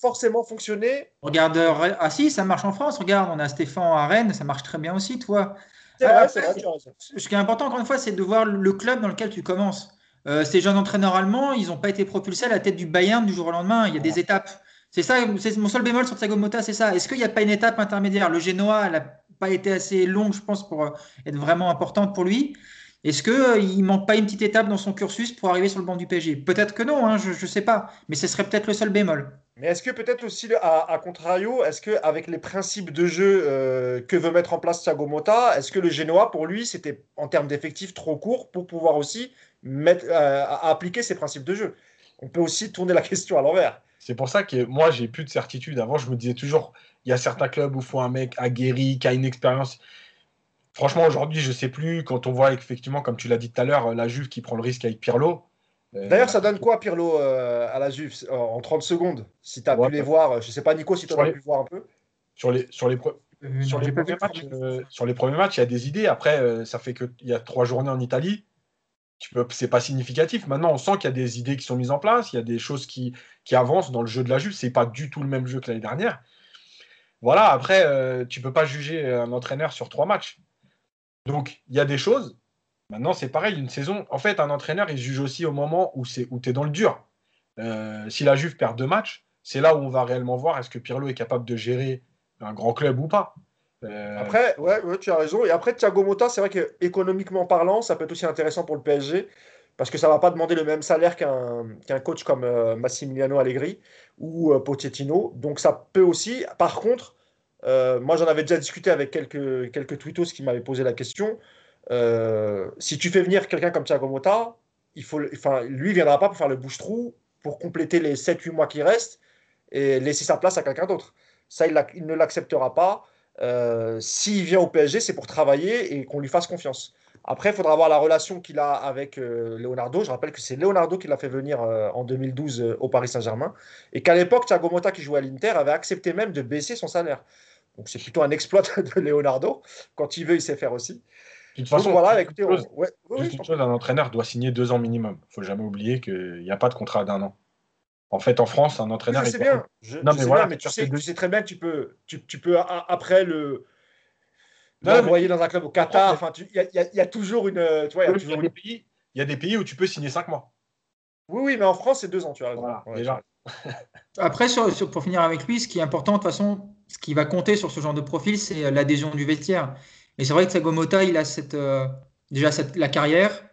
[SPEAKER 1] forcément fonctionné.
[SPEAKER 3] Regarde, ah si, ça marche en France. Regarde, on a Stéphane à Rennes, ça marche très bien aussi, toi.
[SPEAKER 1] Vrai, c'est vrai,
[SPEAKER 3] Ce qui est important, encore une fois, c'est de voir le club dans lequel tu commences. Euh, ces jeunes entraîneurs allemands, ils n'ont pas été propulsés à la tête du Bayern du jour au lendemain. Il y a des étapes. C'est ça, c'est mon seul bémol sur Thiago Motta, c'est ça. Est-ce qu'il n'y a pas une étape intermédiaire? Le Genoa, elle n'a pas été assez longue, je pense, pour être vraiment importante pour lui. Est-ce qu'il euh, ne manque pas une petite étape dans son cursus pour arriver sur le banc du PSG Peut-être que non, hein, je ne sais pas. Mais ce serait peut-être le seul bémol.
[SPEAKER 1] Mais est-ce que peut-être aussi, à, contrario, est-ce qu'avec les principes de jeu euh, que veut mettre en place Thiago Motta, est-ce que le Genoa, pour lui, c'était en termes d'effectifs trop court pour pouvoir aussi mettre, euh, appliquer ses principes de jeu? On peut aussi tourner la question à l'envers.
[SPEAKER 2] C'est pour ça que moi, j'ai plus de certitude. Avant, je me disais toujours, il y a certains clubs où il faut un mec aguerri, qui a une expérience. Franchement, aujourd'hui, je ne sais plus. Quand on voit effectivement, comme tu l'as dit tout à l'heure, la Juve qui prend le risque avec Pirlo.
[SPEAKER 1] Euh, D'ailleurs, ça donne quoi Pirlo euh, à la Juve en 30 secondes? Si tu as pu les voir, je ne sais pas, Nico, si tu as pu voir un peu.
[SPEAKER 2] Sur les, sur les, euh, sur, les premiers matchs, sur les premiers matchs, il y a des idées. Après, ça fait qu'il y a trois journées en Italie. Ce n'est pas significatif. Maintenant, on sent qu'il y a des idées qui sont mises en place, il y a des choses qui, qui avancent dans le jeu de la Juve. Ce n'est pas du tout le même jeu que l'année dernière. Voilà, après, tu ne peux pas juger un entraîneur sur trois matchs. Donc, il y a des choses. Maintenant, c'est pareil, une saison. En fait, un entraîneur, il juge aussi au moment où, tu es dans le dur. Euh, si la Juve perd deux matchs, c'est là où on va réellement voir est-ce que Pirlo est capable de gérer un grand club ou pas.
[SPEAKER 1] Euh, après, ouais, tu as raison. Et après, Thiago Motta, c'est vrai qu'économiquement parlant, ça peut être aussi intéressant pour le PSG parce que ça ne va pas demander le même salaire qu'un coach comme euh, Massimiliano Allegri ou Pochettino. Donc ça peut aussi. Par contre, euh, moi, j'en avais déjà discuté avec quelques, quelques tweetos qui m'avaient posé la question. Euh, si tu fais venir quelqu'un comme Thiago Motta, il faut, enfin, lui ne viendra pas pour faire le bouche-trou, pour compléter les 7-8 mois qui restent et laisser sa place à quelqu'un d'autre. Ça, il, ne l'acceptera pas. Euh, s'il vient au PSG, c'est pour travailler et qu'on lui fasse confiance. Après, il faudra voir la relation qu'il a avec Leonardo. Je rappelle que c'est Leonardo qui l'a fait venir en 2012 euh, au Paris Saint-Germain. Et qu'à l'époque, Thiago Motta, qui jouait à l'Inter, avait accepté même de baisser son salaire. Donc c'est plutôt un exploit de Leonardo. Quand il veut, il sait faire aussi.
[SPEAKER 2] De toute façon, voilà, écoutez, chose, ouais, juste une chose, un entraîneur doit signer deux ans minimum. Il ne faut jamais oublier qu'il n'y a pas de contrat d'un an. En fait, en France, un entraîneur.
[SPEAKER 1] je sais bien. Je, non, mais, voilà, bien, mais tu, sais, tu sais très bien que tu peux, tu, tu peux après le l'envoyer dans un club au Qatar. Enfin, il y, y, y, a toujours une. Tu vois,
[SPEAKER 2] il y a toujours des pays. Il y a des pays où tu peux signer cinq mois.
[SPEAKER 1] Oui, oui, mais en France, c'est deux ans, tu vois. Voilà, déjà.
[SPEAKER 3] Après, sur, sur, pour finir avec lui, ce qui est important, de toute façon, ce qui va compter sur ce genre de profil, c'est euh, l'adhésion du vestiaire. Et c'est vrai que Sagomota, il a cette, euh, déjà cette, la carrière,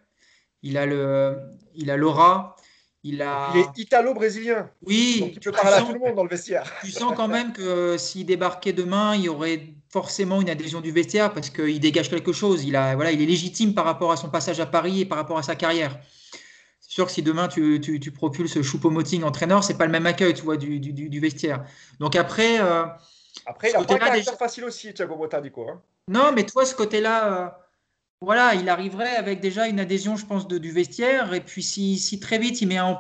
[SPEAKER 3] il a le, il a l'aura, il a.
[SPEAKER 1] Il est italo-brésilien.
[SPEAKER 3] Oui.
[SPEAKER 1] Donc il peut parler à tout le monde dans le vestiaire.
[SPEAKER 3] Tu sens quand même que s'il débarquait demain, il y aurait forcément une adhésion du vestiaire parce qu'il dégage quelque chose. Il a, voilà, il est légitime par rapport à son passage à Paris et par rapport à sa carrière. C'est sûr que si demain tu, tu, tu propulses Choupo-Moting entraîneur, c'est pas le même accueil, tu vois, du, du, du vestiaire. Donc après. Euh,
[SPEAKER 1] après, il a pas un déjà... facile aussi, Thiago Motta, du coup. Hein.
[SPEAKER 3] Non, mais toi, ce côté-là, euh, voilà, il arriverait avec déjà une adhésion, je pense, de, du vestiaire. Et puis, si, si, très vite, il met un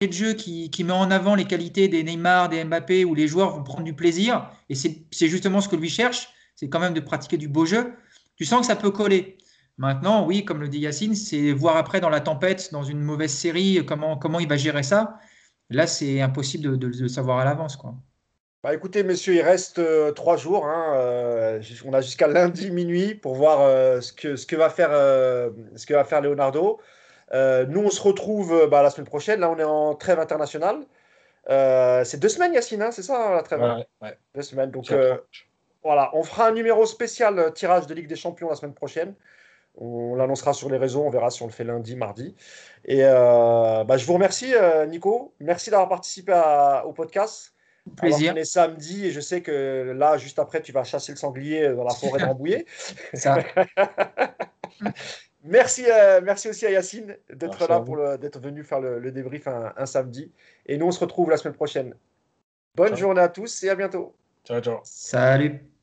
[SPEAKER 3] de jeu qui, qui, met en avant les qualités des Neymar, des Mbappé, où les joueurs vont prendre du plaisir, et c'est justement ce que lui cherche, c'est quand même de pratiquer du beau jeu, tu sens que ça peut coller. Maintenant, oui, comme le dit Yacine, c'est voir après dans la tempête, dans une mauvaise série, comment, comment il va gérer ça. Là, c'est impossible de, de, de, savoir à l'avance. quoi.
[SPEAKER 1] Bah écoutez, messieurs, il reste euh, trois jours. Hein, euh, on a jusqu'à lundi minuit pour voir euh, ce, que, ce, que va faire, ce que va faire Leonardo. nous, on se retrouve bah, la semaine prochaine. Là, on est en trêve internationale. c'est deux semaines, Yacine, hein, c'est ça la trêve
[SPEAKER 2] ouais, ouais.
[SPEAKER 1] Deux semaines. Donc voilà, on fera un numéro spécial tirage de Ligue des Champions la semaine prochaine. On l'annoncera sur les réseaux, on verra si on le fait lundi, mardi. Et bah, je vous remercie, Nico. Merci d'avoir participé à, au podcast.
[SPEAKER 3] Plaisir.
[SPEAKER 1] Alors, on est samedi et je sais que là, juste après, tu vas chasser le sanglier dans la forêt de Rambouillet. merci, euh, merci aussi à Yacine d'être là, pour d'être venu faire le, le débrief un, un, samedi. Et nous, on se retrouve la semaine prochaine. Bonne ciao. journée à tous et à bientôt.
[SPEAKER 2] Ciao, ciao.
[SPEAKER 3] Salut.